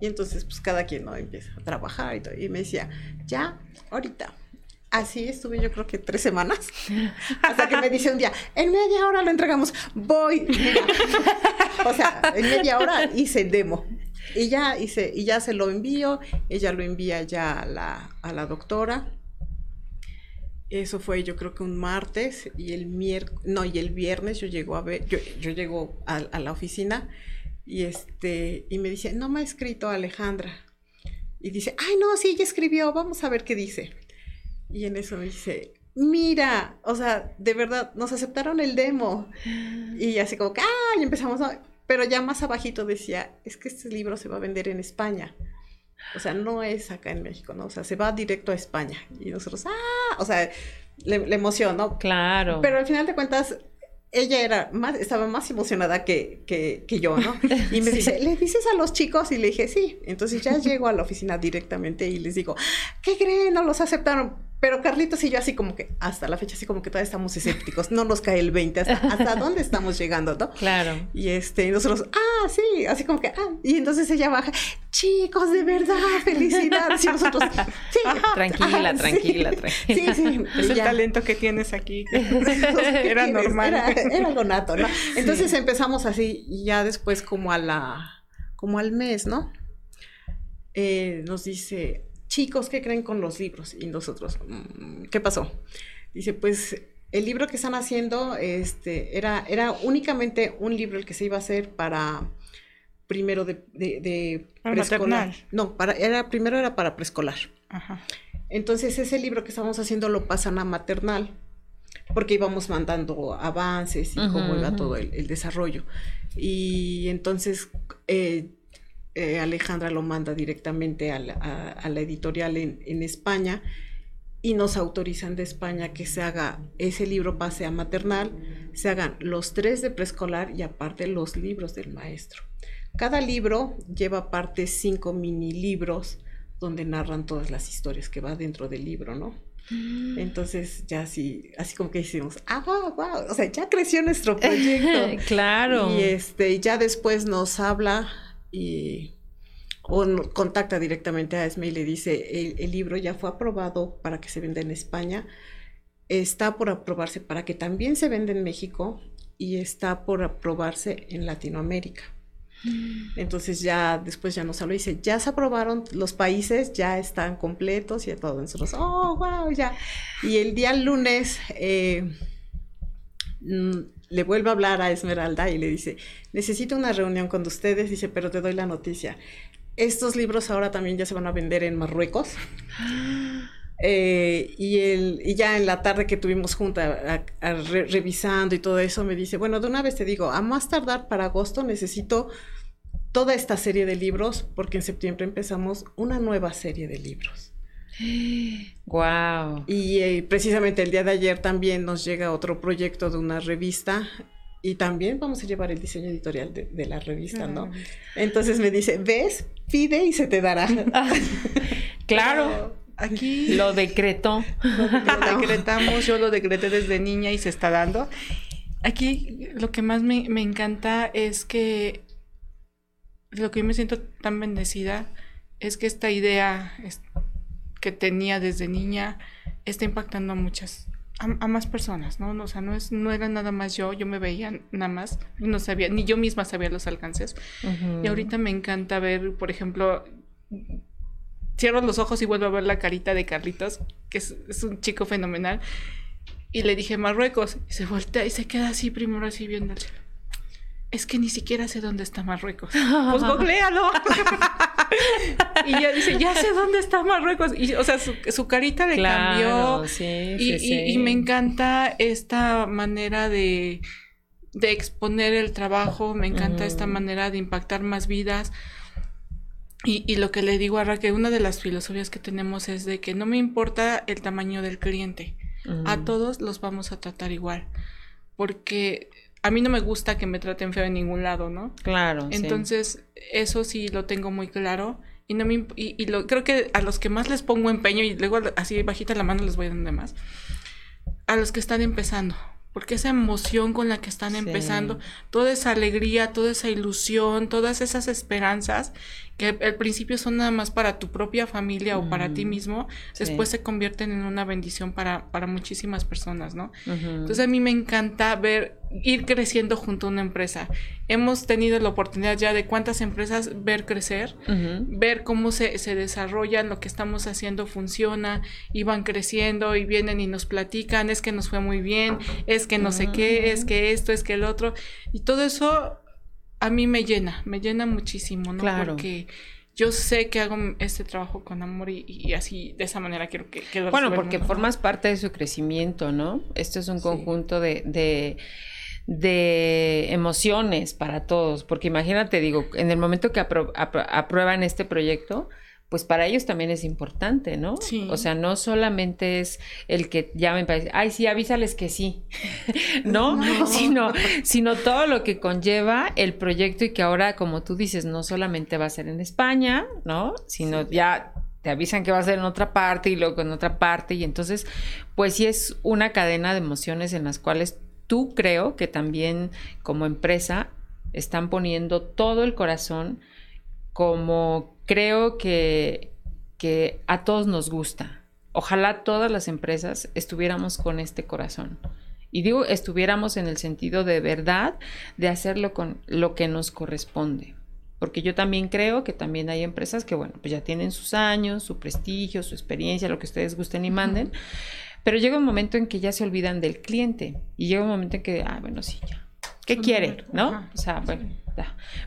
Y entonces, pues cada quien ¿no? empieza a trabajar y todo. Y me decía, ya, ahorita. Así estuve yo creo que tres semanas. Hasta que me dice un día, en media hora lo entregamos. Voy. o sea, en media hora hice demo. Y ya hice, y ya se lo envío, ella lo envía ya a la, a la doctora. Eso fue yo creo que un martes y el miércoles, no, y el viernes yo llego a ver, yo, yo llego a, a, la oficina y este, y me dice, no me ha escrito Alejandra. Y dice, ay no, sí, ella escribió, vamos a ver qué dice. Y en eso me dice, mira, o sea, de verdad, nos aceptaron el demo. Y así como que, ah, y empezamos a... Pero ya más abajito decía, es que este libro se va a vender en España. O sea, no es acá en México, ¿no? O sea, se va directo a España. Y nosotros, ah, o sea, le, le emocionó. Claro. Pero al final de cuentas, ella era más, estaba más emocionada que, que, que yo, ¿no? Y me dice, ¿le dices a los chicos? Y le dije, sí. Entonces ya llego a la oficina directamente y les digo, ¿qué creen? No los aceptaron pero Carlitos y yo así como que hasta la fecha así como que todavía estamos escépticos, no nos cae el 20, hasta, hasta dónde estamos llegando, ¿no? Claro. Y este, nosotros, ah, sí, así como que, ah, y entonces ella baja, chicos, de verdad, felicidades, y nosotros, sí. tranquila, tranquila, tranquila. Sí, sí. Es el talento que tienes aquí. era normal. Era, era algo nato, ¿no? Entonces empezamos así, y ya después como a la, como al mes, ¿no? Eh, nos dice, chicos, ¿qué creen con los libros? Y nosotros, mm, ¿qué pasó? Dice, pues el libro que están haciendo este, era, era únicamente un libro el que se iba a hacer para primero de, de, preescolar. No, para, era, primero era para preescolar. Entonces ese libro que estamos haciendo lo pasan a maternal, porque íbamos mandando avances y cómo iba todo el, desarrollo. Y entonces eh, eh, Alejandra lo manda directamente a la, editorial en, España y nos autorizan de España que se haga ese libro pase a maternal, se hagan los tres de preescolar y aparte los libros del maestro. Cada libro lleva aparte cinco mini libros donde narran todas las historias que va dentro del libro, ¿no? Mm. Entonces ya así, así como que decimos, ah, wow, o sea, ya creció nuestro proyecto. claro. Y este, ya después nos habla y o contacta directamente a Esme y le dice, el, libro ya fue aprobado para que se venda en España, está por aprobarse para que también se venda en México y está por aprobarse en Latinoamérica. Mm. Entonces ya después ya nos habló y dice, ya se aprobaron los países, ya están completos y todo. Nosotros, oh, wow, ya. Y el día lunes eh, mm, le vuelve a hablar a Esmeralda y le dice, necesito una reunión con ustedes, dice, pero te doy la noticia. Estos libros ahora también ya se van a vender en Marruecos. Eh, y, el, y ya en la tarde que tuvimos junta revisando y todo eso, me dice, bueno, de una vez te digo, a más tardar para agosto necesito toda esta serie de libros porque en septiembre empezamos una nueva serie de libros. Wow. Y eh, precisamente el día de ayer también nos llega otro proyecto de una revista y también vamos a llevar el diseño editorial de, la revista, ¿no? Entonces me dice, ¿ves? Pide y se te dará. claro. Aquí lo decretó. Lo decretamos, yo lo decreté desde niña y se está dando. Aquí lo que más me, encanta es que lo que yo me siento tan bendecida es que esta idea que tenía desde niña está impactando a muchas a, más personas, ¿no? O sea, no, es, no era nada más yo, yo me veía nada más, no sabía, ni yo misma sabía los alcances. Y ahorita me encanta ver, por ejemplo, cierro los ojos y vuelvo a ver la carita de Carlitos, que es, un chico fenomenal. Y le dije Marruecos, y se voltea y se queda así primero así viendo el cielo es que ni siquiera sé dónde está Marruecos. Pues googlealo. y ya dice, ya sé dónde está Marruecos. Y, o sea, su, carita le cambió. Sí, y, sí, y, me encanta esta manera de, de exponer el trabajo, me encanta esta manera de impactar más vidas. Y, y, lo que le digo a Raquel, una de las filosofías que tenemos es de que no me importa el tamaño del cliente, a todos los vamos a tratar igual. Porque a mí no me gusta que me traten feo en ningún lado, ¿no? Claro. Entonces, eso sí lo tengo muy claro. Y, no me, y, lo, creo que a los que más les pongo empeño, y luego así bajita la mano les voy dando más, a los que están empezando porque esa emoción con la que están empezando, toda esa alegría, toda esa ilusión, todas esas esperanzas que al principio son nada más para tu propia familia o para ti mismo, después se convierten en una bendición para, para muchísimas personas, ¿no? Entonces a mí me encanta ver, ir creciendo junto a una empresa. Hemos tenido la oportunidad ya de cuántas empresas ver crecer, ver cómo se, se desarrollan, lo que estamos haciendo funciona, y van creciendo y vienen y nos platican, es que nos fue muy bien, es que no sé qué, es que esto, es que el otro, y todo eso a mí me llena, me llena muchísimo, ¿no? Porque yo sé que hago este trabajo con amor y, así, de esa manera quiero que... que bueno, porque formas parte de su crecimiento, ¿no? Esto es un conjunto de, de, de, emociones para todos, porque imagínate, digo, en el momento que aprueban este proyecto, pues para ellos también es importante, ¿no? Sí. O sea, no solamente es el que llamen para decir, ay, sí, avísales que sí, ¿no? Sino, sino todo lo que conlleva el proyecto y que ahora, como tú dices, no solamente va a ser en España, ¿no? Sino ya te avisan que va a ser en otra parte y luego en otra parte y entonces, pues sí es una cadena de emociones en las cuales tú creo que también como empresa están poniendo todo el corazón como creo que, que a todos nos gusta. Ojalá todas las empresas estuviéramos con este corazón. Y digo, estuviéramos en el sentido de verdad de hacerlo con lo que nos corresponde. Porque yo también creo que también hay empresas que, bueno, pues ya tienen sus años, su prestigio, su experiencia, lo que ustedes gusten y manden. Pero llega un momento en que ya se olvidan del cliente. Y llega un momento en que, ah, bueno, sí, ya. ¿Qué quiere? ¿No? O sea, bueno,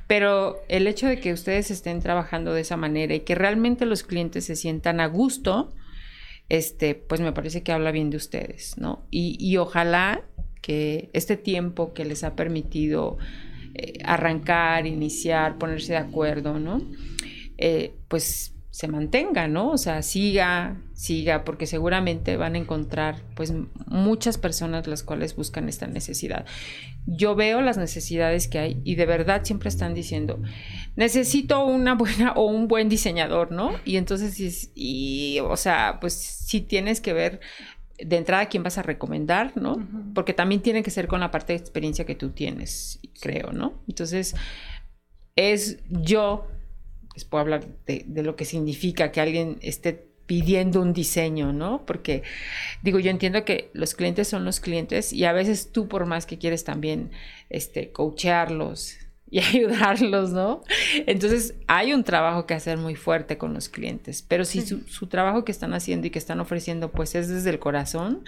pero el hecho de que ustedes estén trabajando de esa manera y que realmente los clientes se sientan a gusto, este, pues me parece que habla bien de ustedes, ¿no? Y, ojalá que este tiempo que les ha permitido eh, arrancar, iniciar, ponerse de acuerdo, ¿no? Eh, pues se mantenga, ¿no? O sea, siga, siga, porque seguramente van a encontrar pues muchas personas las cuales buscan esta necesidad. Yo veo las necesidades que hay y de verdad siempre están diciendo, necesito una buena o un buen diseñador, ¿no? Y entonces, y, o sea, pues sí tienes que ver de entrada quién vas a recomendar, ¿no? Porque también tiene que ser con la parte de experiencia que tú tienes, creo, ¿no? Entonces, es yo les puedo hablar de, lo que significa que alguien esté pidiendo un diseño, ¿no? Porque digo, yo entiendo que los clientes son los clientes y a veces tú por más que quieres también este coachearlos, y ayudarlos, ¿no? Entonces hay un trabajo que hacer muy fuerte con los clientes, pero si su, trabajo que están haciendo y que están ofreciendo pues es desde el corazón,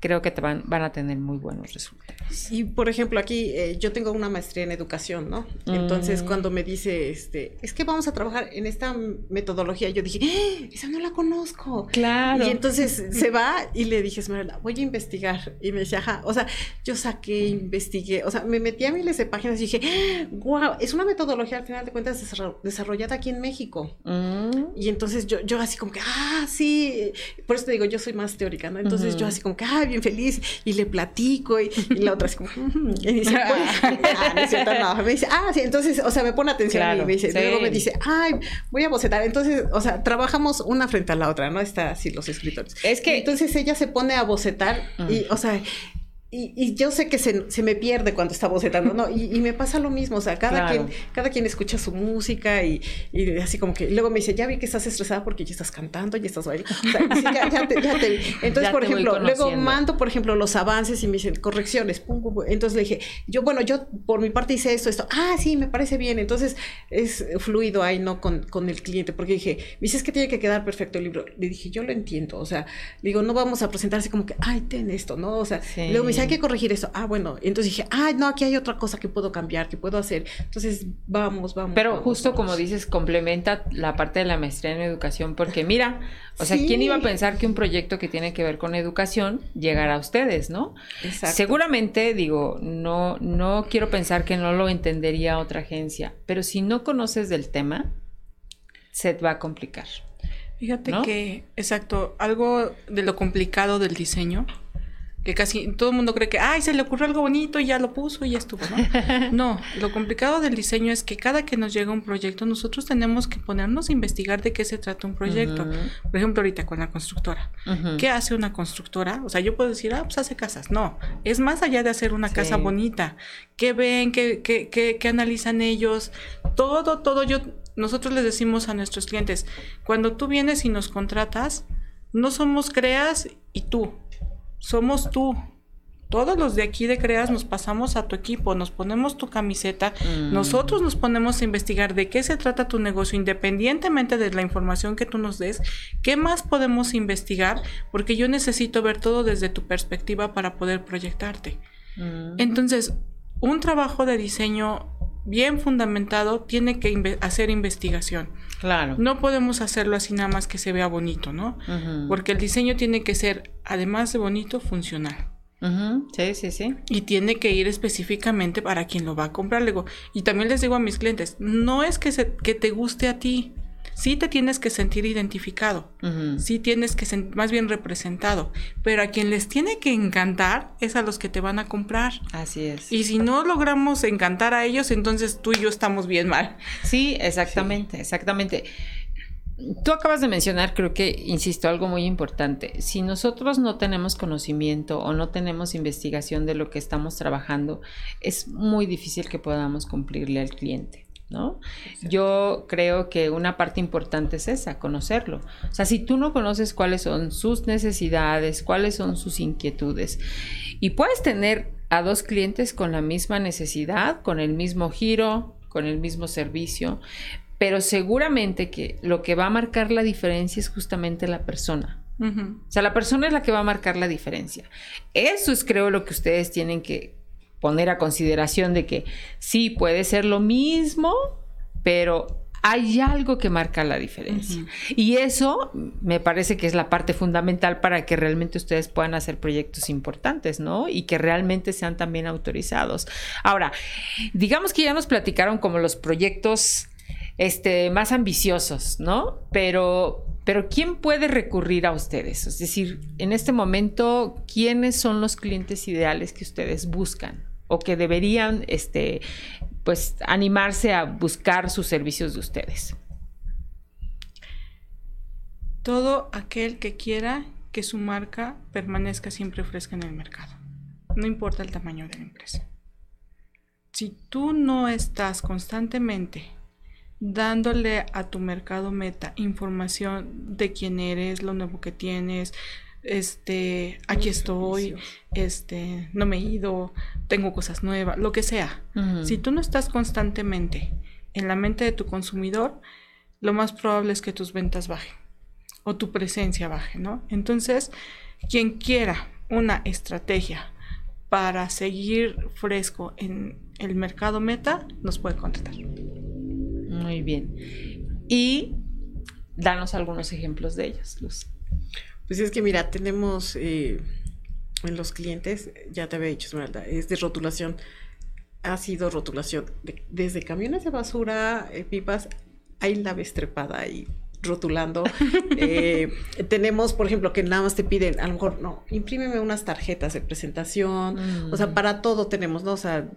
creo que te van, van a tener muy buenos resultados. Y por ejemplo aquí eh, yo tengo una maestría en educación, ¿no? Entonces mm. cuando me dice, este, es que vamos a trabajar en esta metodología, yo dije, ¡Ah! esa no la conozco. Claro. Y entonces se va y le dije, Esmeralda, voy a investigar. Y me decía, ajá, o sea, yo saqué, investigué, o sea, me metí a miles de páginas y dije, wow, es una metodología al final de cuentas desarrollada aquí en México. Mm. Y entonces yo, yo así como que, ah, sí, por eso te digo, yo soy más teórica, ¿no? Entonces yo así como que, ah, bien feliz, y le platico, y, la otra así como, y dice, ah, no, me dice, ah, sí, entonces, o sea, me pone atención y me dice, luego me dice, ay, voy a bocetar. Entonces, o sea, trabajamos una frente a la otra, ¿no? Está así los escritores. Es que... entonces ella se pone a bocetar y, o sea, y, y, yo sé que se, se, me pierde cuando está bocetando, ¿no? Y, y, me pasa lo mismo, o sea, cada, quien, cada quien escucha su música y, y, así como que, luego me dice, ya vi que estás estresada porque ya estás cantando, ya estás bailando. O sea, así ya, ya, te, ya, te, Entonces, por ejemplo, luego mando, por ejemplo, los avances y me dicen correcciones. Pum, pum, Entonces le dije, yo, bueno, yo por mi parte hice esto, esto. Ah, sí, me parece bien. Entonces es fluido ahí, ¿no? Con, con el cliente, porque dije, me dices que tiene que quedar perfecto el libro. Le dije, yo lo entiendo, o sea, digo, no vamos a presentarse como que, ay, ten esto, ¿no? O sea, luego me dice, hay que corregir eso. Ah, bueno, entonces dije, ah, no, aquí hay otra cosa que puedo cambiar, que puedo hacer. Entonces, vamos, vamos. Pero justo como dices, complementa la parte de la maestría en educación, porque mira, o sea, ¿quién iba a pensar que un proyecto que tiene que ver con educación llegara a ustedes, no? Exacto. Seguramente, digo, no, no quiero pensar que no lo entendería otra agencia, pero si no conoces del tema, se te va a complicar. Fíjate que, exacto, algo de lo complicado del diseño que casi todo el mundo cree que, ay, se le ocurrió algo bonito y ya lo puso y ya estuvo, ¿no? no, lo complicado del diseño es que cada que nos llega un proyecto, nosotros tenemos que ponernos a investigar de qué se trata un proyecto. Por ejemplo, ahorita con la constructora. ¿Qué hace una constructora? O sea, yo puedo decir, ah, pues hace casas. No, es más allá de hacer una casa bonita. ¿Qué ven? ¿Qué, qué, qué, qué analizan ellos? Todo, todo, yo, nosotros les decimos a nuestros clientes, cuando tú vienes y nos contratas, no somos creas y tú somos tú. Todos los de aquí de Creas nos pasamos a tu equipo, nos ponemos tu camiseta, mm. nosotros nos ponemos a investigar de qué se trata tu negocio, independientemente de la información que tú nos des, qué más podemos investigar, porque yo necesito ver todo desde tu perspectiva para poder proyectarte. Mm. Entonces, un trabajo de diseño bien fundamentado, tiene que hacer investigación. Claro. No podemos hacerlo así nada más que se vea bonito, ¿no? Porque el diseño tiene que ser, además de bonito, funcional. Sí, sí, sí. Y tiene que ir específicamente para quien lo va a comprar. Luego, y también les digo a mis clientes, no es que, se, que te guste a ti, sí te tienes que sentir identificado, sí tienes que ser más bien representado, pero a quien les tiene que encantar es a los que te van a comprar. Así es. Y si no logramos encantar a ellos, entonces tú y yo estamos bien mal. Sí, exactamente, exactamente. Tú acabas de mencionar, creo que, insisto, algo muy importante. Si nosotros no tenemos conocimiento o no tenemos investigación de lo que estamos trabajando, es muy difícil que podamos cumplirle al cliente. ¿No? Yo creo que una parte importante es esa, conocerlo. O sea, si tú no conoces cuáles son sus necesidades, cuáles son sus inquietudes, y puedes tener a dos clientes con la misma necesidad, con el mismo giro, con el mismo servicio, pero seguramente que lo que va a marcar la diferencia es justamente la persona. O sea, la persona es la que va a marcar la diferencia. Eso es creo lo que ustedes tienen que, poner a consideración de que sí puede ser lo mismo, pero hay algo que marca la diferencia. Y eso me parece que es la parte fundamental para que realmente ustedes puedan hacer proyectos importantes, ¿no? Y que realmente sean también autorizados. Ahora, digamos que ya nos platicaron como los proyectos este, más ambiciosos, ¿no? Pero, pero ¿quién puede recurrir a ustedes? Es decir, en este momento, ¿quiénes son los clientes ideales que ustedes buscan? O que deberían este, pues, animarse a buscar sus servicios de ustedes? Todo aquel que quiera que su marca permanezca siempre fresca en el mercado. No importa el tamaño de la empresa. Si tú no estás constantemente dándole a tu mercado meta información de quién eres, lo nuevo que tienes, este, aquí estoy, este, no me he ido, tengo cosas nuevas, lo que sea. Si tú no estás constantemente en la mente de tu consumidor, lo más probable es que tus ventas bajen o tu presencia baje, ¿no? Entonces, quien quiera una estrategia para seguir fresco en el mercado meta, nos puede contratar. Muy bien. Y danos algunos ejemplos de ellos, Luz. Pues es que mira, tenemos eh, en los clientes, ya te había dicho, Esmeralda, es de rotulación. Ha sido rotulación desde camiones de basura, eh, pipas, hay la trepada y rotulando. Eh, tenemos, por ejemplo, que nada más te piden, a lo mejor, no, imprímeme unas tarjetas de presentación. O sea, mm. para todo tenemos, ¿no? O sea,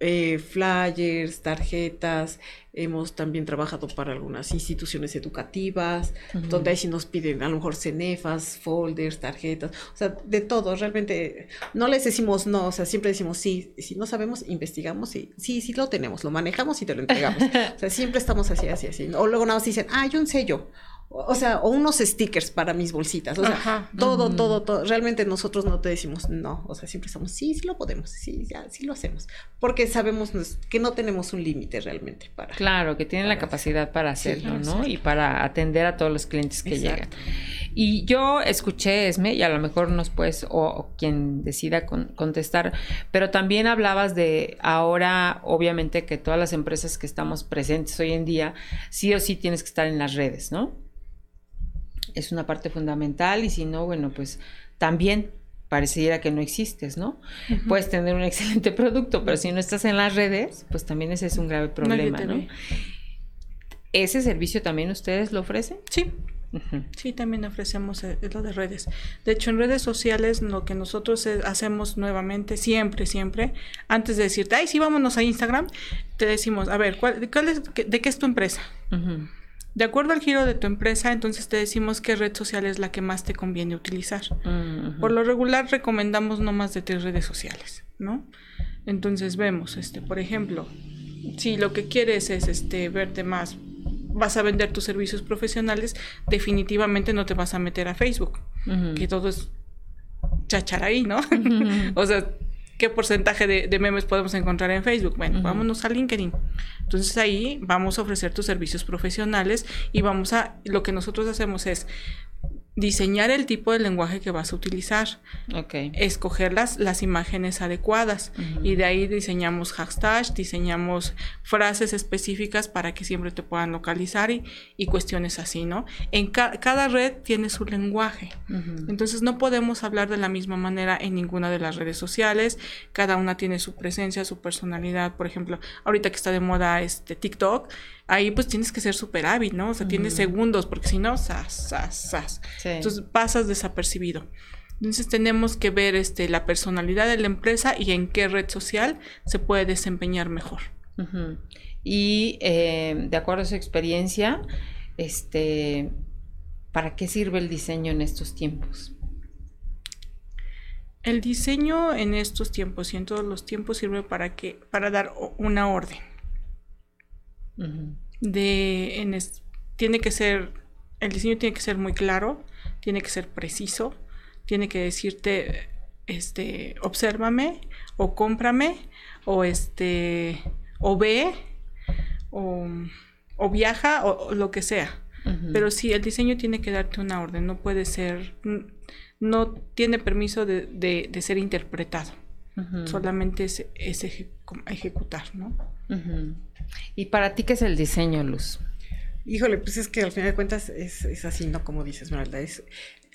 eh, flyers, tarjetas. Hemos también trabajado para algunas instituciones educativas, donde ahí sí nos piden a lo mejor cenefas, folders, tarjetas, o sea, de todo. Realmente no les decimos no, o sea, siempre decimos sí. Si no sabemos, investigamos y sí, sí lo tenemos, lo manejamos y te lo entregamos. o sea, siempre estamos así, así, así. O luego nada más dicen, ah, hay un sello o sea, o unos stickers para mis bolsitas, o sea, todo, todo, todo. Realmente nosotros no te decimos no, o sea, siempre estamos, sí, sí lo podemos, sí, ya, sí lo hacemos, porque sabemos que no tenemos un límite realmente para. Claro, que tienen la capacidad para hacerlo, ¿no? Y para atender a todos los clientes que llegan. Y yo escuché, Esme, y a lo mejor nos puedes, o, quien decida contestar, pero también hablabas de ahora, obviamente, que todas las empresas que estamos presentes hoy en día, sí o sí tienes que estar en las redes, ¿no? Es una parte fundamental y si no, bueno, pues también pareciera que no existes, ¿no? Puedes tener un excelente producto, pero si no estás en las redes, pues también ese es un grave problema, ¿no? ¿Ese servicio también ustedes lo ofrecen? Sí. Sí, también ofrecemos eh, lo de redes. De hecho, en redes sociales lo que nosotros eh, hacemos nuevamente, siempre, siempre, antes de decirte, ay, sí, vámonos a Instagram, te decimos, a ver, ¿cuál, es, ¿de qué es tu empresa? De acuerdo al giro de tu empresa, entonces te decimos qué red social es la que más te conviene utilizar. Por lo regular recomendamos no más de tres redes sociales, ¿no? Entonces vemos, este, por ejemplo, si lo que quieres es este verte más, vas a vender tus servicios profesionales, definitivamente no te vas a meter a Facebook, que todo es chachar ahí, ¿no? o sea, ¿qué porcentaje de, memes podemos encontrar en Facebook? Bueno, vámonos a LinkedIn. Entonces ahí vamos a ofrecer tus servicios profesionales y vamos a, lo que nosotros hacemos es, diseñar el tipo de lenguaje que vas a utilizar, okay. escoger las, las imágenes adecuadas. Y de ahí diseñamos hashtags, diseñamos frases específicas para que siempre te puedan localizar y, y cuestiones así, ¿no? En cada red tiene su lenguaje, entonces no podemos hablar de la misma manera en ninguna de las redes sociales, cada una tiene su presencia, su personalidad, por ejemplo, ahorita que está de moda este TikTok, ahí pues tienes que ser súper hábil, ¿no? O sea, tienes segundos, porque si no, sas, sas, sas. Entonces pasas desapercibido. Entonces tenemos que ver este, la personalidad de la empresa y en qué red social se puede desempeñar mejor. Y eh, de acuerdo a su experiencia, este, ¿para qué sirve el diseño en estos tiempos? El diseño en estos tiempos y en todos los tiempos sirve para que, para dar una orden de en tiene que ser el diseño tiene que ser muy claro, tiene que ser preciso, tiene que decirte este obsérvame o cómprame o este o ve o, o viaja o, lo que sea. Pero sí, el diseño tiene que darte una orden, no puede ser, no tiene permiso de, de, ser interpretado, solamente es, es ejecutar, ¿no? ¿Y para ti qué es el diseño, Luz? Híjole, pues es que al final de cuentas es, así, ¿no? Como dices, Maralda, es...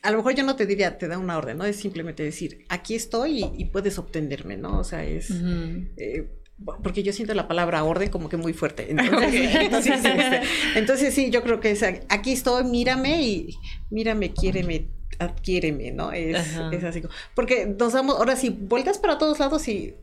A lo mejor yo no te diría, te da una orden, ¿no? Es simplemente decir, aquí estoy y, puedes obtenerme, ¿no? O sea, es... Eh, porque yo siento la palabra orden como que muy fuerte. Entonces, este, entonces, sí, yo creo que es aquí estoy, mírame y mírame, quiéreme, adquiéreme, ¿no? Es, es así. Porque nos damos, ahora sí, vueltas para todos lados y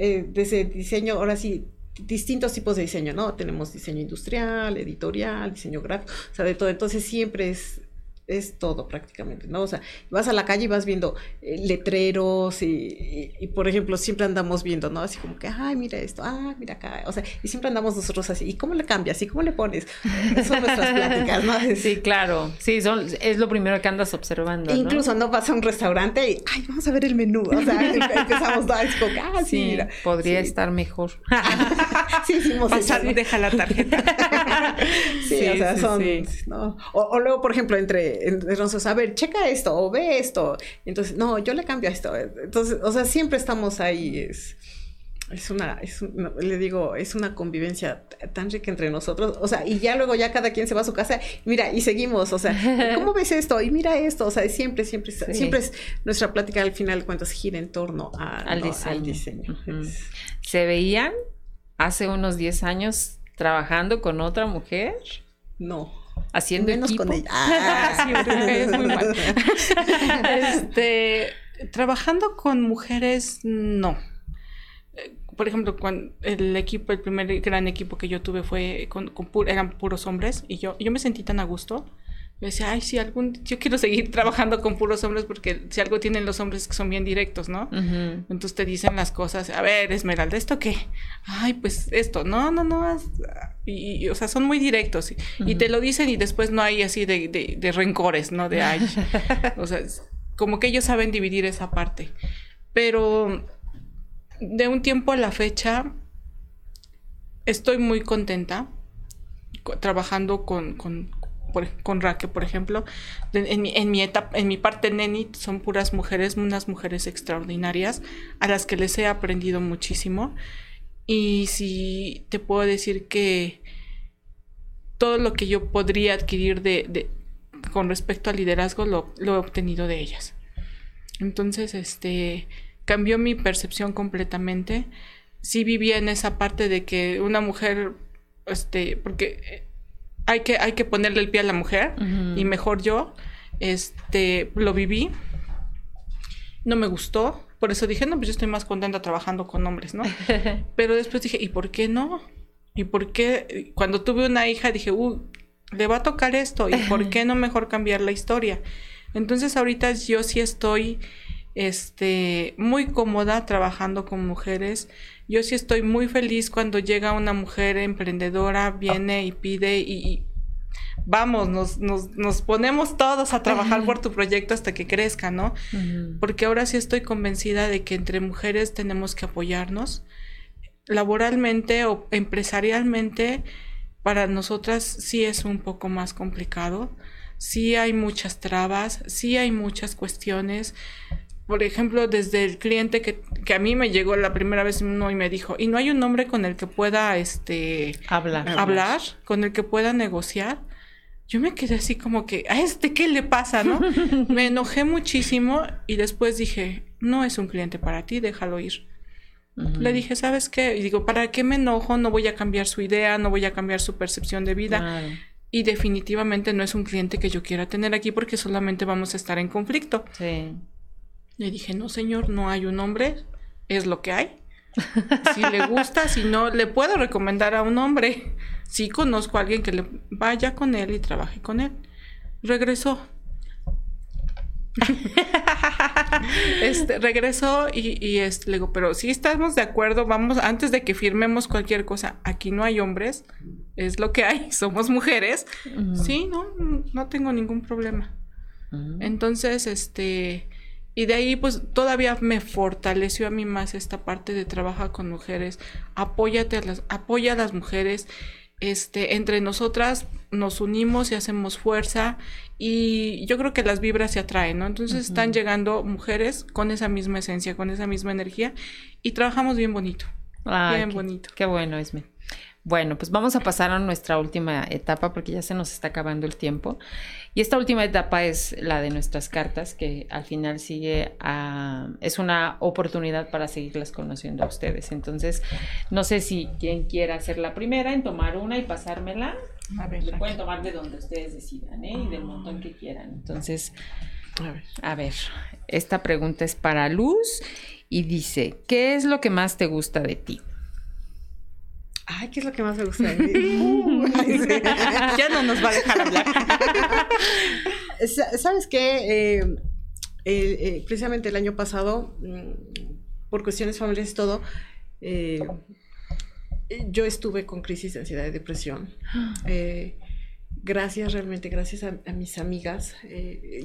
eh, desde diseño, ahora sí, distintos tipos de diseño, ¿no? Tenemos diseño industrial, editorial, diseño gráfico, o sea, de todo. Entonces siempre es es todo prácticamente, ¿no? O sea, vas a la calle y vas viendo eh, letreros y, y, por ejemplo, siempre andamos viendo, ¿no? Así como que, ay, mira esto, ah, mira acá, o sea, y siempre andamos nosotros así, ¿y cómo le cambias? ¿Y cómo le pones? Son nuestras pláticas, ¿no? Sí, claro, sí, son, es lo primero que andas observando. Incluso no vas a un restaurante y, ay, vamos a ver el menú, o sea, empezamos a decir, ah, sí, mira. Podría estar mejor. sí, hicimos Pasar, deja la tarjeta. sí, o sea, son, ¿no? o luego, por ejemplo, entre entonces, a ver, checa esto o ve esto. Entonces, no, yo le cambio esto. Entonces, o sea, siempre estamos ahí. Es, es una, es le digo, es una convivencia tan rica entre nosotros, o sea, y ya luego ya cada quien se va a su casa, mira, y seguimos, o sea, ¿cómo ves esto? Y mira esto, o sea, siempre, siempre, siempre es nuestra plática al final de cuentas gira en torno al, diseño. ¿Se veían hace unos 10 años trabajando con otra mujer? No haciendo Menos equipo. con ella. Ah, es muy mal. Este, trabajando con mujeres, no. Por ejemplo, cuando el equipo, el primer gran equipo que yo tuve fue con, eran puros hombres y yo, yo me sentí tan a gusto yo decía, ay, si algún, yo quiero seguir trabajando con puros hombres porque si algo tienen los hombres es que son bien directos, ¿no? Entonces te dicen las cosas, a ver, Esmeralda, ¿esto qué? Ay, pues esto, no, no, no, y, o sea, son muy directos y, te lo dicen y después no hay así de, de, de rencores, ¿no? De ay, o sea, como que ellos saben dividir esa parte, pero de un tiempo a la fecha estoy muy contenta trabajando con, con, con Raque, por ejemplo, en mi, en en mi parte neni son puras mujeres, unas mujeres extraordinarias a las que les he aprendido muchísimo. Y si te puedo decir que todo lo que yo podría adquirir con respecto al liderazgo lo, he obtenido de ellas. Entonces, este cambió mi percepción completamente. Sí vivía en esa parte de que una mujer, este, porque hay que, hay que ponerle el pie a la mujer y mejor yo, este, lo viví, no me gustó, por eso dije, no, pues yo estoy más contenta trabajando con hombres, ¿no? Pero después dije, ¿y por qué no? ¿Y por qué? Cuando tuve una hija dije, uh, le va a tocar esto, ¿y por qué no mejor cambiar la historia? Entonces ahorita yo sí estoy este, muy cómoda trabajando con mujeres. Yo sí estoy muy feliz cuando llega una mujer emprendedora, viene y pide y, vamos, nos, nos, nos, ponemos todos a trabajar por tu proyecto hasta que crezca, ¿no? Porque ahora sí estoy convencida de que entre mujeres tenemos que apoyarnos laboralmente o empresarialmente. Para nosotras sí es un poco más complicado sí hay muchas trabas, sí hay muchas cuestiones. Por ejemplo, desde el cliente que, que a mí me llegó la primera vez uno y me dijo, y no hay un hombre con el que pueda este hablar, hablar con el que pueda negociar. Yo me quedé así como que, ¿a este qué le pasa, no? me enojé muchísimo y después dije, no es un cliente para ti, déjalo ir. Le dije, ¿sabes qué? Y digo, ¿para qué me enojo? No voy a cambiar su idea, no voy a cambiar su percepción de vida. Y definitivamente no es un cliente que yo quiera tener aquí porque solamente vamos a estar en conflicto. Sí. Le dije, no, señor, no hay un hombre, es lo que hay. Si le gusta, si no, le puedo recomendar a un hombre. Si conozco a alguien que le vaya con él y trabaje con él. Regresó. este, regresó y, y este, le digo, pero si estamos de acuerdo, vamos, antes de que firmemos cualquier cosa, aquí no hay hombres, es lo que hay, somos mujeres. Sí, no, no tengo ningún problema. Entonces, este, y de ahí pues todavía me fortaleció a mí más esta parte de trabajar con mujeres, apóyate a las, apoya a las mujeres este, entre nosotras nos unimos y hacemos fuerza y yo creo que las vibras se atraen, ¿no? Entonces están llegando mujeres con esa misma esencia, con esa misma energía y trabajamos bien bonito. bien bonito. Qué bueno, Esme. Bueno, pues vamos a pasar a nuestra última etapa porque ya se nos está acabando el tiempo. Y esta última etapa es la de nuestras cartas, que al final sigue a, es una oportunidad para seguirlas conociendo a ustedes. Entonces, no sé si quien quiera hacer la primera en tomar una y pasármela. A ver, pueden tomar de donde ustedes decidan, ¿eh? Y del montón que quieran. Entonces, a ver. a ver, esta pregunta es para Luz y dice, ¿qué es lo que más te gusta de ti? Ay, ¿qué es lo que más me gusta de mí? ya no nos va a dejar hablar. ¿Sabes qué? Eh, eh, precisamente el año pasado, mm, por cuestiones familiares y todo, eh, yo estuve con crisis de ansiedad y depresión. gracias, realmente, gracias a, a mis amigas,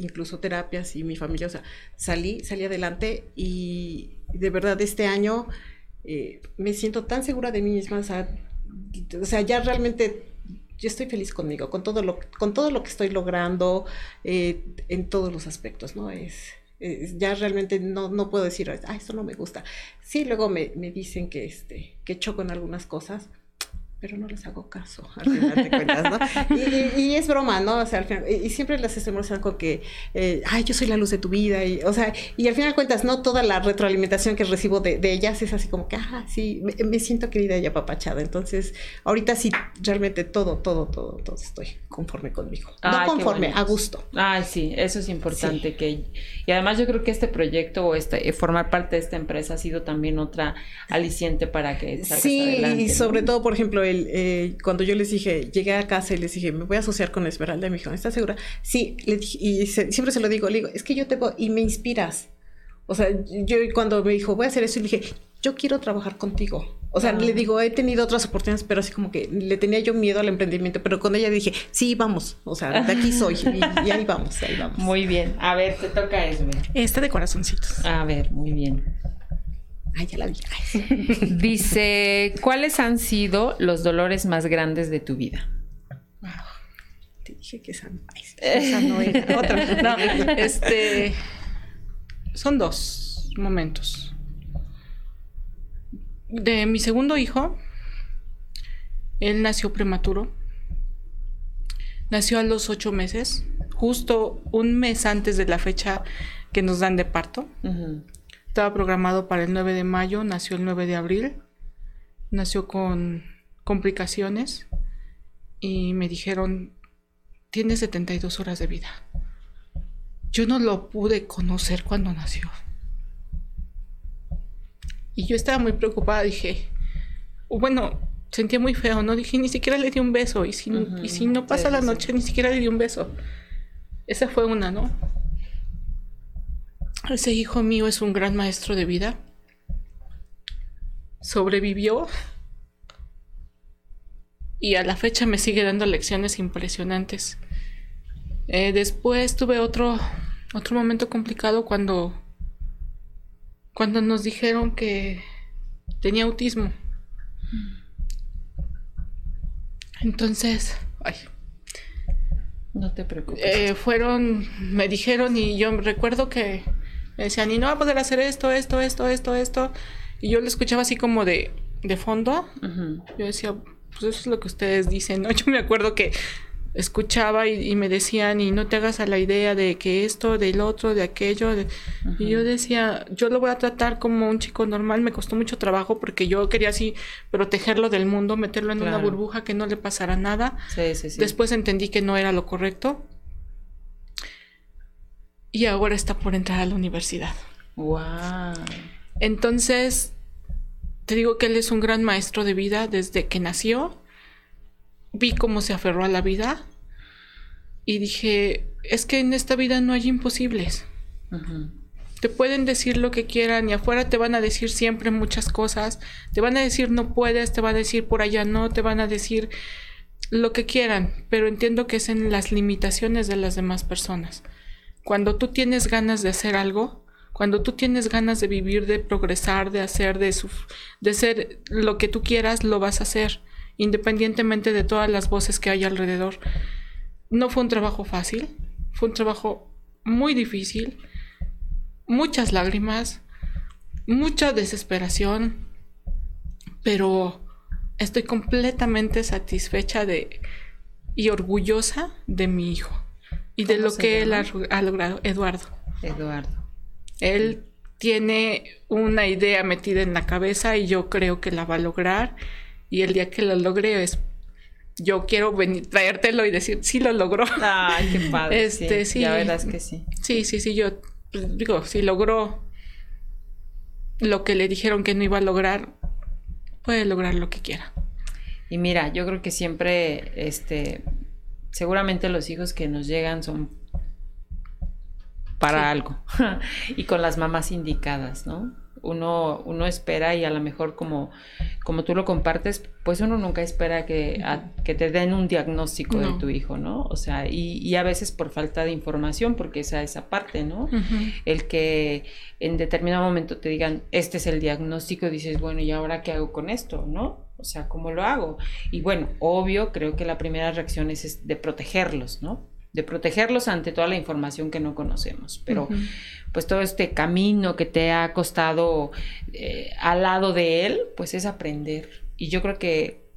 incluso terapias y mi familia, o sea, salí, salí adelante y de verdad este año eh, me siento tan segura de mí misma, o sea, ya realmente yo estoy feliz conmigo, con todo lo, con todo lo que estoy logrando eh, en todos los aspectos, ¿no? Es, ya realmente no, no, puedo decir, ah, esto no me gusta. Sí, luego me, me, dicen que, este, que choco en algunas cosas, pero no les hago caso, al final de cuentas, ¿no? Y, es broma, ¿no? O sea, al final, y siempre las hacemos algo que, eh, ay, yo soy la luz de tu vida, y, o sea, y al final de cuentas, no toda la retroalimentación que recibo de, ellas es así como que, ah, sí, me, siento querida y apapachada, entonces, ahorita sí, realmente todo, todo, todo, todo estoy conforme conmigo. no conforme, a gusto. Ay, sí, eso es importante, que, y además yo creo que este proyecto o este, eh, formar parte de esta empresa ha sido también otra aliciente para que Sí, y sobre todo, por ejemplo, eh, cuando yo les dije, llegué a casa y les dije, me voy a asociar con Esmeralda, me dijo, ¿estás segura? Sí, le dije, y siempre se lo digo, le digo, es que yo te voy, y me inspiras. O sea, yo cuando me dijo, voy a hacer eso, le dije, yo quiero trabajar contigo. O sea, le digo, he tenido otras oportunidades, pero así como que le tenía yo miedo al emprendimiento, pero con ella dije, sí, vamos, o sea, de aquí soy, y, ahí vamos, ahí vamos. Muy bien, a ver, te toca Esme. Este de corazoncitos. A ver, muy bien. Ay, ya la vi. Dice, ¿cuáles han sido los dolores más grandes de tu vida? te dije que esa, esa no era otra. No, este, son dos momentos. De mi segundo hijo, él nació prematuro. Nació a los ocho meses, justo un mes antes de la fecha que nos dan de parto. Estaba programado para el 9 de mayo, nació el 9 de abril, nació con complicaciones y me dijeron, tiene 72 horas de vida. Yo no lo pude conocer cuando nació. Y yo estaba muy preocupada, dije, bueno, sentía muy feo, ¿no? Dije, ni siquiera le di un beso. Y si, y si no pasa la noche, ni siquiera le di un beso. Esa fue una, ¿no? Ese hijo mío es un gran maestro de vida. Sobrevivió y a la fecha me sigue dando lecciones impresionantes. Eh, después tuve otro, otro momento complicado cuando, cuando nos dijeron que tenía autismo. Entonces, ay, No te preocupes. Eh, fueron, me dijeron y yo recuerdo que me decían, y no va a poder hacer esto, esto, esto, esto, esto. Y yo lo escuchaba así como de, de fondo. Yo decía, pues eso es lo que ustedes dicen, ¿no? Yo me acuerdo que escuchaba y, me decían, y no te hagas a la idea de que esto, del otro, de aquello. Y yo decía, yo lo voy a tratar como un chico normal. Me costó mucho trabajo porque yo quería así protegerlo del mundo, meterlo en una burbuja que no le pasara nada. Sí, sí, sí. Después entendí que no era lo correcto. Y ahora está por entrar a la universidad. Wow. Entonces, te digo que él es un gran maestro de vida desde que nació vi cómo se aferró a la vida y dije, es que en esta vida no hay imposibles. Te pueden decir lo que quieran y afuera te van a decir siempre muchas cosas. Te van a decir no puedes, te van a decir por allá no, te van a decir lo que quieran, pero entiendo que es en las limitaciones de las demás personas. Cuando tú tienes ganas de hacer algo, cuando tú tienes ganas de vivir, de progresar, de hacer, de, de ser lo que tú quieras, lo vas a hacer independientemente de todas las voces que hay alrededor. No fue un trabajo fácil, fue un trabajo muy difícil, muchas lágrimas, mucha desesperación, pero estoy completamente satisfecha de y orgullosa de mi hijo y de lo que él ha, ha, logrado, Eduardo. Eduardo. Él tiene una idea metida en la cabeza y yo creo que la va a lograr y el día que lo logre es yo quiero venir traértelo y decir sí lo logró. Ay, qué padre. Este, sí, La verdad es que sí. Sí, sí, sí, yo digo, si logró lo que le dijeron que no iba a lograr, puede lograr lo que quiera. Y mira, yo creo que siempre este seguramente los hijos que nos llegan son para algo y con las mamás indicadas, ¿no? uno, uno espera y a lo mejor como, como tú lo compartes, pues uno nunca espera que, que te den un diagnóstico de tu hijo, ¿no? O sea, y, y, a veces por falta de información, porque esa esa parte, ¿no? El que en determinado momento te digan, este es el diagnóstico, dices, bueno, ¿y ahora qué hago con esto, no? O sea, ¿cómo lo hago? Y bueno, obvio, creo que la primera reacción es de protegerlos, ¿no? de protegerlos ante toda la información que no conocemos. Pero pues todo este camino que te ha costado eh, al lado de él, pues es aprender. Y yo creo que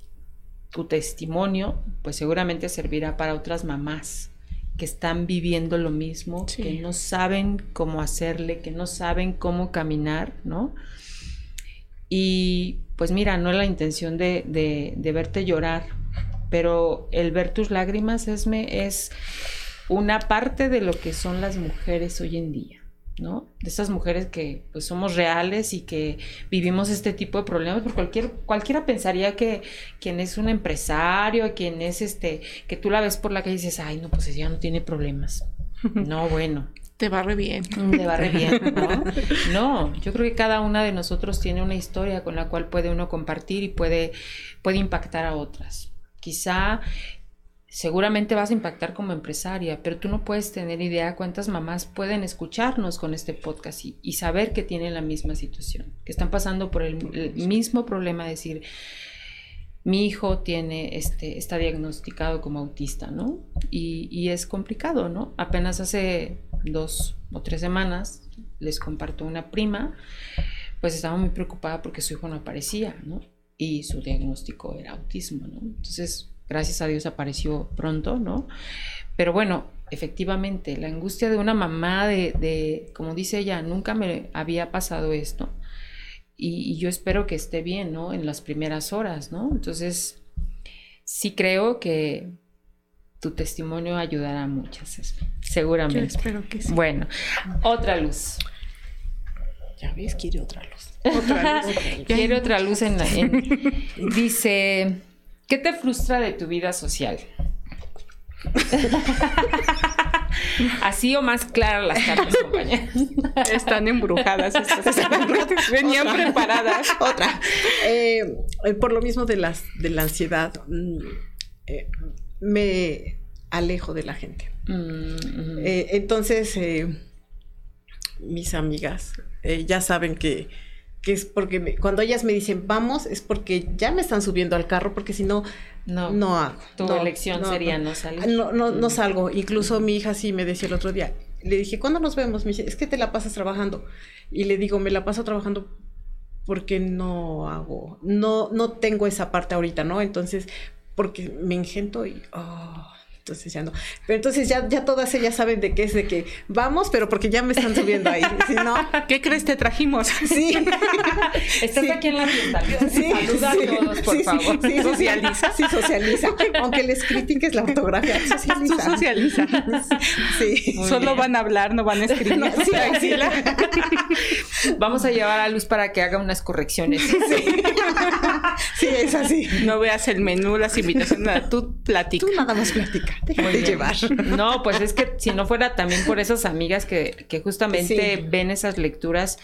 tu testimonio pues seguramente servirá para otras mamás que están viviendo lo mismo, que no saben cómo hacerle, que no saben cómo caminar, ¿no? Y pues mira, no es la intención de, de verte llorar, pero el ver tus lágrimas es, me, es una parte de lo que son las mujeres hoy en día. ¿no? De esas mujeres que pues somos reales y que vivimos este tipo de problemas, porque cualquier, cualquiera pensaría que quien es un empresario, quien es este, que tú la ves por la calle y dices, ay, no, pues ella no tiene problemas. No, bueno. Te barre bien. Te barre bien, ¿no? No, yo creo que cada una de nosotros tiene una historia con la cual puede uno compartir y puede, puede impactar a otras. Quizá seguramente vas a impactar como empresaria, pero tú no puedes tener idea cuántas mamás pueden escucharnos con este podcast y, saber que tienen la misma situación, que están pasando por el, mismo problema, decir, mi hijo tiene este, está diagnosticado como autista, ¿no? Y, y, es complicado, ¿no? Apenas hace dos o tres semanas les comparto una prima, pues estaba muy preocupada porque su hijo no aparecía, ¿no? Y su diagnóstico era autismo, ¿no? Entonces, gracias a Dios apareció pronto, ¿no? Pero bueno, efectivamente, la angustia de una mamá de, como dice ella, nunca me había pasado esto. Y, yo espero que esté bien, ¿no? En las primeras horas, ¿no? Entonces, sí creo que tu testimonio ayudará a muchas, seguramente. Yo espero que sí. Bueno, otra luz. Ya ves, quiere otra luz. Otra luz. quiere otra luz en, en dice ¿Qué te frustra de tu vida social? Así o más claras las cartas, compañeras. Están embrujadas. Venían preparadas. Otra. Eh, eh, por lo mismo de, las, de la ansiedad, mm, eh, me alejo de la gente. Mm, entonces, mis amigas ya saben que que es porque cuando ellas me dicen vamos, es porque ya me están subiendo al carro, porque si no, no, no hago. Tu elección sería no, salir. No, no, no salgo. Incluso mi hija sí me decía el otro día, le dije, ¿cuándo nos vemos? Me dice, es que te la pasas trabajando. Y le digo, me la paso trabajando porque no hago, no, no tengo esa parte ahorita, ¿no? Entonces, porque me engento y... Oh, entonces ya no. Pero entonces ya, ya todas ellas saben de qué es de que vamos, pero porque ya me están subiendo ahí. Si no, ¿qué crees te trajimos? Sí. Estás aquí en la fiesta. Sí, Saluda a todos, por favor. Sí, socializa. Sí, socializa. Aunque les critiques la ortografía, socializa. socializa. Sí. Solo van a hablar, no van a escribir. No, sí, Vamos a llevar a Luz para que haga unas correcciones. Sí. sí, es así. No veas el menú, las invitaciones, tú platica. Tú nada más déjate llevar. No, pues es que si no fuera también por esas amigas que, que justamente ven esas lecturas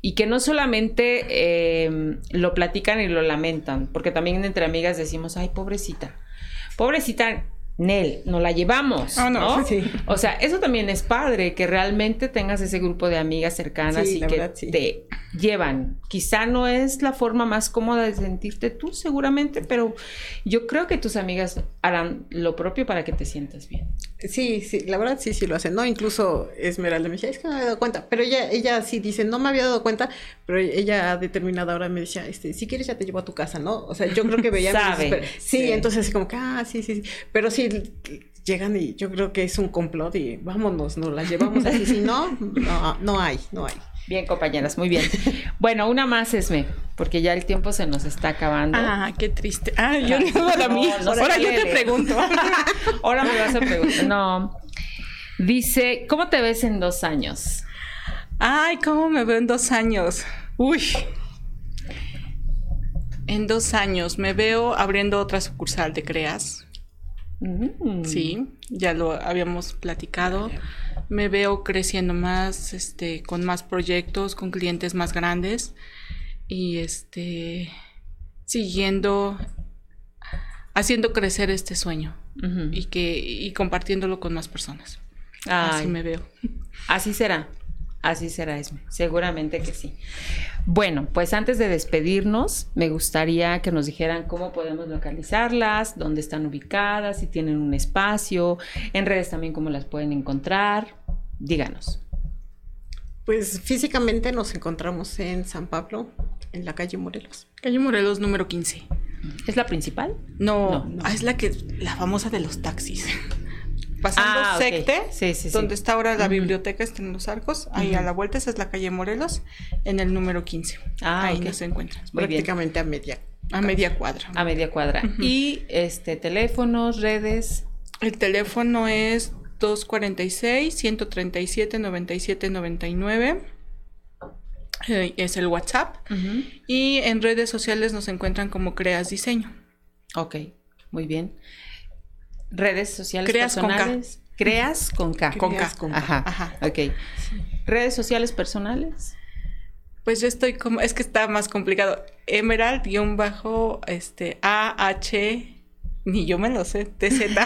y que no solamente eh, lo platican y lo lamentan, porque también entre amigas decimos, ay, pobrecita, pobrecita, Nel, nos la llevamos, ah, no, Sí. O sea, eso también es padre, que realmente tengas ese grupo de amigas cercanas y que te llevan. Quizá no es la forma más cómoda de sentirte tú, seguramente, pero yo creo que tus amigas harán lo propio para que te sientas bien. Sí, sí, la verdad sí, sí lo hacen, ¿no? Incluso Esmeralda me decía, es que no me había dado cuenta, pero ella, ella sí dice, no me había dado cuenta, pero ella a determinada hora me decía, este, si quieres ya te llevo a tu casa, ¿no? O sea, yo creo que veía... Sabe, sí, sí, entonces como que, ah, sí, sí, sí, pero sí llegan y yo creo que es un complot y vámonos, nos la llevamos así, si no, no, no hay, no hay. Bien, compañeras, muy bien. Bueno, una más, Esme, porque ya el tiempo se nos está acabando. Ah, qué triste. Ah, yo no, a mí. Ahora yo te pregunto. Ahora me vas a preguntar. No. Dice, ¿cómo te ves en dos años? Ay, ¿cómo me veo en dos años? Uy. En dos años me veo abriendo otra sucursal de Creas. Mm. Sí, ya lo habíamos platicado. Me veo creciendo más, este, con más proyectos, con clientes más grandes y este siguiendo haciendo crecer este sueño y que y compartiéndolo con más personas. Así me veo. Así será. Así será, Esme. Seguramente que sí. Bueno, pues antes de despedirnos, me gustaría que nos dijeran cómo podemos localizarlas, dónde están ubicadas, si tienen un espacio, en redes también cómo las pueden encontrar. Díganos. Pues físicamente nos encontramos en San Pablo, en la calle Morelos. Calle Morelos número 15. ¿Es la principal? No, ah, es la que la famosa de los taxis pasando ah, Secte, donde está ahora la biblioteca, está en los arcos, ahí a la vuelta, esa es la calle Morelos, en el número 15. Ah, ahí se encuentra. Prácticamente a media. A media cuadra. A media cuadra. Y este teléfonos, redes. El teléfono es 246 137 97 99. es el WhatsApp. Y en redes sociales nos encuentran como Creas Diseño. Ok, muy bien redes sociales personales. Creas con K. Con K. Con K. Ajá. Ajá. Ok. Redes sociales personales. Pues yo estoy como, es que está más complicado. Emerald-bajo, este, A-H ni yo me lo sé, TZ.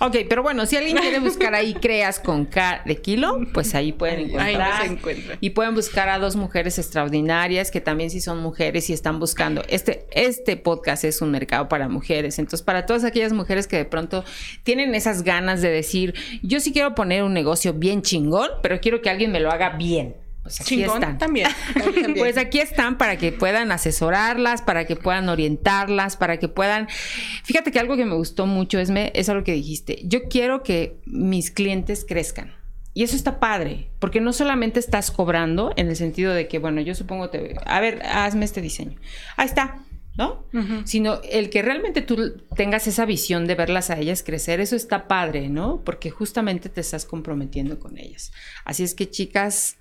ok, pero bueno, si alguien quiere buscar ahí creas con K de kilo, pues ahí pueden encontrar. Ahí Y pueden buscar a dos mujeres extraordinarias que también sí son mujeres y están buscando. Este, este podcast es un mercado para mujeres. Entonces, para todas aquellas mujeres que de pronto tienen esas ganas de decir, yo sí quiero poner un negocio bien chingón, pero quiero que alguien me lo haga bien pues aquí están. También. Pues aquí están para que puedan asesorarlas, para que puedan orientarlas, para que puedan. Fíjate que algo que me gustó mucho es, me, es algo que dijiste. Yo quiero que mis clientes crezcan. Y eso está padre, porque no solamente estás cobrando en el sentido de que, bueno, yo supongo te, a ver, hazme este diseño. Ahí está, ¿no? Sino el que realmente tú tengas esa visión de verlas a ellas crecer, eso está padre, ¿no? Porque justamente te estás comprometiendo con ellas. Así es que, chicas,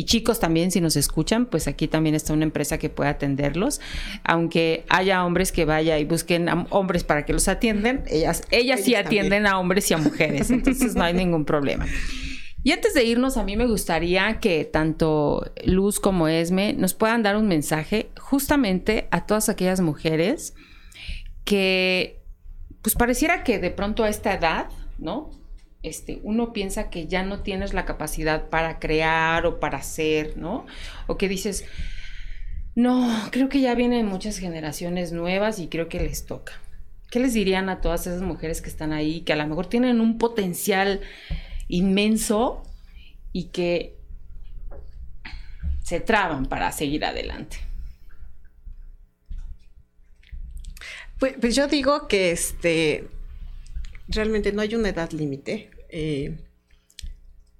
y chicos también, si nos escuchan, pues aquí también está una empresa que puede atenderlos. Aunque haya hombres que vaya y busquen a hombres para que los atienden, ellas, ellas sí atienden a hombres y a mujeres, entonces no hay ningún problema. Y antes de irnos, a mí me gustaría que tanto Luz como Esme nos puedan dar un mensaje justamente a todas aquellas mujeres que, pues pareciera que de pronto a esta edad, ¿no? Este, uno piensa que ya no tienes la capacidad para crear o para hacer, ¿no? O que dices, no, creo que ya vienen muchas generaciones nuevas y creo que les toca. ¿Qué les dirían a todas esas mujeres que están ahí, que a lo mejor tienen un potencial inmenso y que se traban para seguir adelante? Pues, pues yo digo que este realmente no hay una edad límite. Eh,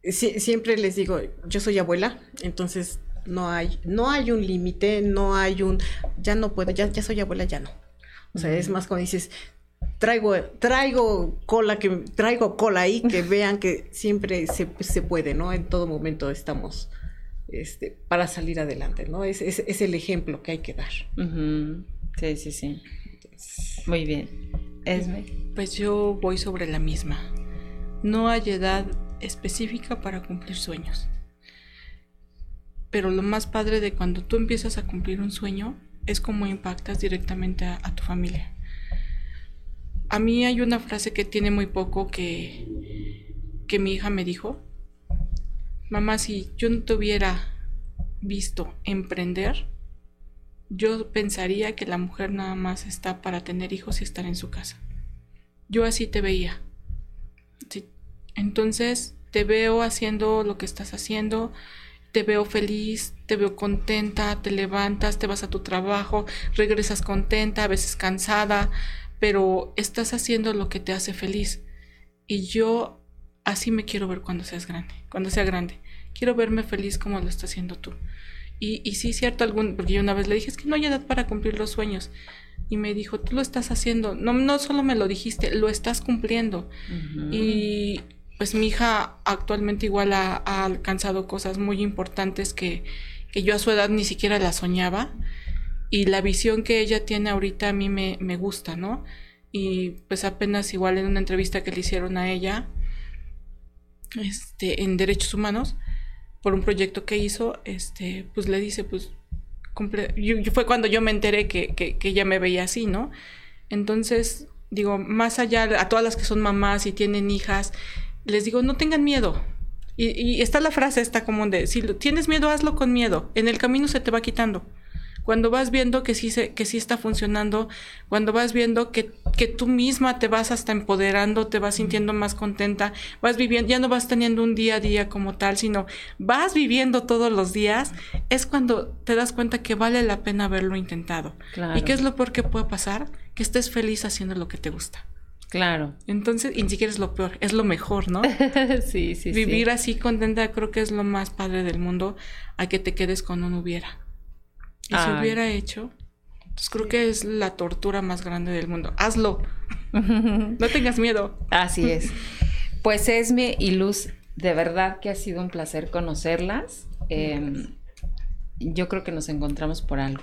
siempre les digo, yo soy abuela, entonces no hay, no hay un límite, no hay un, ya no puedo, ya, ya soy abuela, ya no. O sea, es más cuando dices, traigo, traigo cola, que traigo cola ahí, que vean que siempre se, puede, ¿no? En todo momento estamos este, para salir adelante, ¿no? Es, es, el ejemplo que hay que dar. Sí, sí, sí. Muy bien. Esme. Pues yo voy sobre la misma. No hay edad específica para cumplir sueños. Pero lo más padre de cuando tú empiezas a cumplir un sueño es cómo impactas directamente a, tu familia. A mí hay una frase que tiene muy poco que, que mi hija me dijo. Mamá, si yo no te hubiera visto emprender, yo pensaría que la mujer nada más está para tener hijos y estar en su casa. Yo así te veía. Entonces te veo haciendo lo que estás haciendo, te veo feliz, te veo contenta, te levantas, te vas a tu trabajo, regresas contenta, a veces cansada, pero estás haciendo lo que te hace feliz. Y yo así me quiero ver cuando seas grande, cuando sea grande. Quiero verme feliz como lo estás haciendo tú. Y, y sí, cierto, algún, porque yo una vez le dije, es que no hay edad para cumplir los sueños. Y me dijo, tú lo estás haciendo. No, no solo me lo dijiste, lo estás cumpliendo. Y pues mi hija actualmente igual ha, alcanzado cosas muy importantes que, que, yo a su edad ni siquiera la soñaba. Y la visión que ella tiene ahorita a mí me, me gusta, ¿no? Y pues apenas igual en una entrevista que le hicieron a ella, este, en derechos humanos, por un proyecto que hizo, este, pues le dice, pues, fue cuando yo me enteré que, que, ella me veía así, ¿no? Entonces, digo, más allá, a todas las que son mamás y tienen hijas, les digo, no tengan miedo. Y, y está la frase esta común de, si tienes miedo, hazlo con miedo. En el camino se te va quitando cuando vas viendo que sí, se, que sí está funcionando, cuando vas viendo que, que tú misma te vas hasta empoderando, te vas sintiendo más contenta, vas viviendo, ya no vas teniendo un día a día como tal, sino vas viviendo todos los días, es cuando te das cuenta que vale la pena haberlo intentado. ¿Y qué es lo peor que puede pasar? Que estés feliz haciendo lo que te gusta. Claro. Entonces, y ni siquiera es lo peor, es lo mejor, ¿no? sí, sí, Vivir así contenta creo que es lo más padre del mundo a que te quedes con un hubiera. Y si hubiera hecho, pues creo que es la tortura más grande del mundo. Hazlo. no tengas miedo. Así es. Pues Esme y Luz, de verdad que ha sido un placer conocerlas. Em, yo creo que nos encontramos por algo.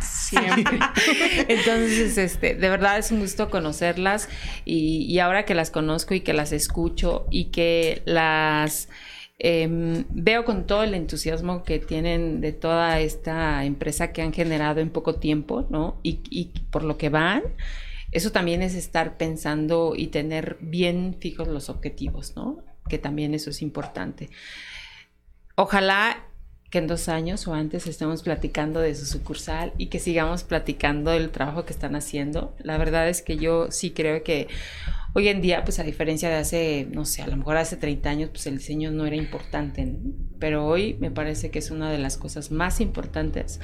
Siempre. Entonces, este, de verdad es un gusto conocerlas y, y ahora que las conozco y que las escucho y que las Em, veo con todo el entusiasmo que tienen de toda esta empresa que han generado en poco tiempo, ¿no? Y, por lo que van, eso también es estar pensando y tener bien fijos los objetivos, ¿no? Que también eso es importante. Ojalá que en dos años o antes estemos platicando de su sucursal y que sigamos platicando del trabajo que están haciendo. La verdad es que yo sí creo que Hoy en día, pues a diferencia de hace, no sé, a lo mejor hace 30 años, pues el diseño no era importante, pero hoy me parece que es una de las cosas más importantes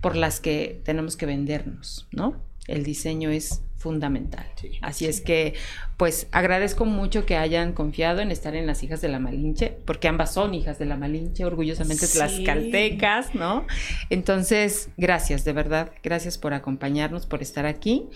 por las que tenemos que vendernos, ¿no? El diseño es fundamental. Así es que, pues agradezco mucho que hayan confiado en estar en las hijas de la Malinche, porque ambas son hijas de la Malinche, orgullosamente tlaxcaltecas, ¿no? Entonces, gracias, de verdad, gracias por acompañarnos, por estar aquí.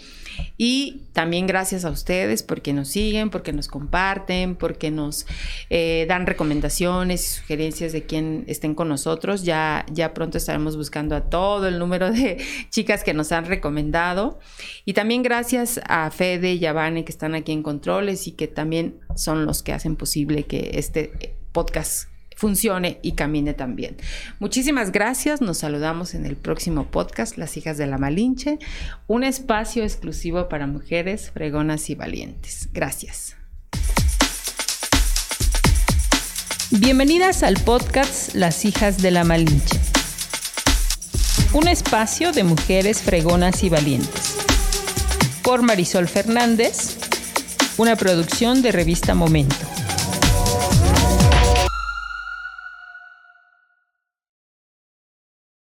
Y también gracias a ustedes porque nos siguen, porque nos comparten, porque nos eh, dan recomendaciones y sugerencias de quien estén con nosotros. Ya, ya pronto estaremos buscando a todo el número de chicas que nos han recomendado. Y también gracias gracias a Fede y a Vane que están aquí en controles y que también son los que hacen posible que este podcast funcione y camine también. Muchísimas gracias, nos saludamos en el próximo podcast, Las hijas de la Malinche, un espacio exclusivo para mujeres fregonas y valientes. Gracias. Bienvenidas al podcast Las hijas de la Malinche. Un espacio de mujeres fregonas y valientes. Por Marisol Fernández, una producción de revista Momento.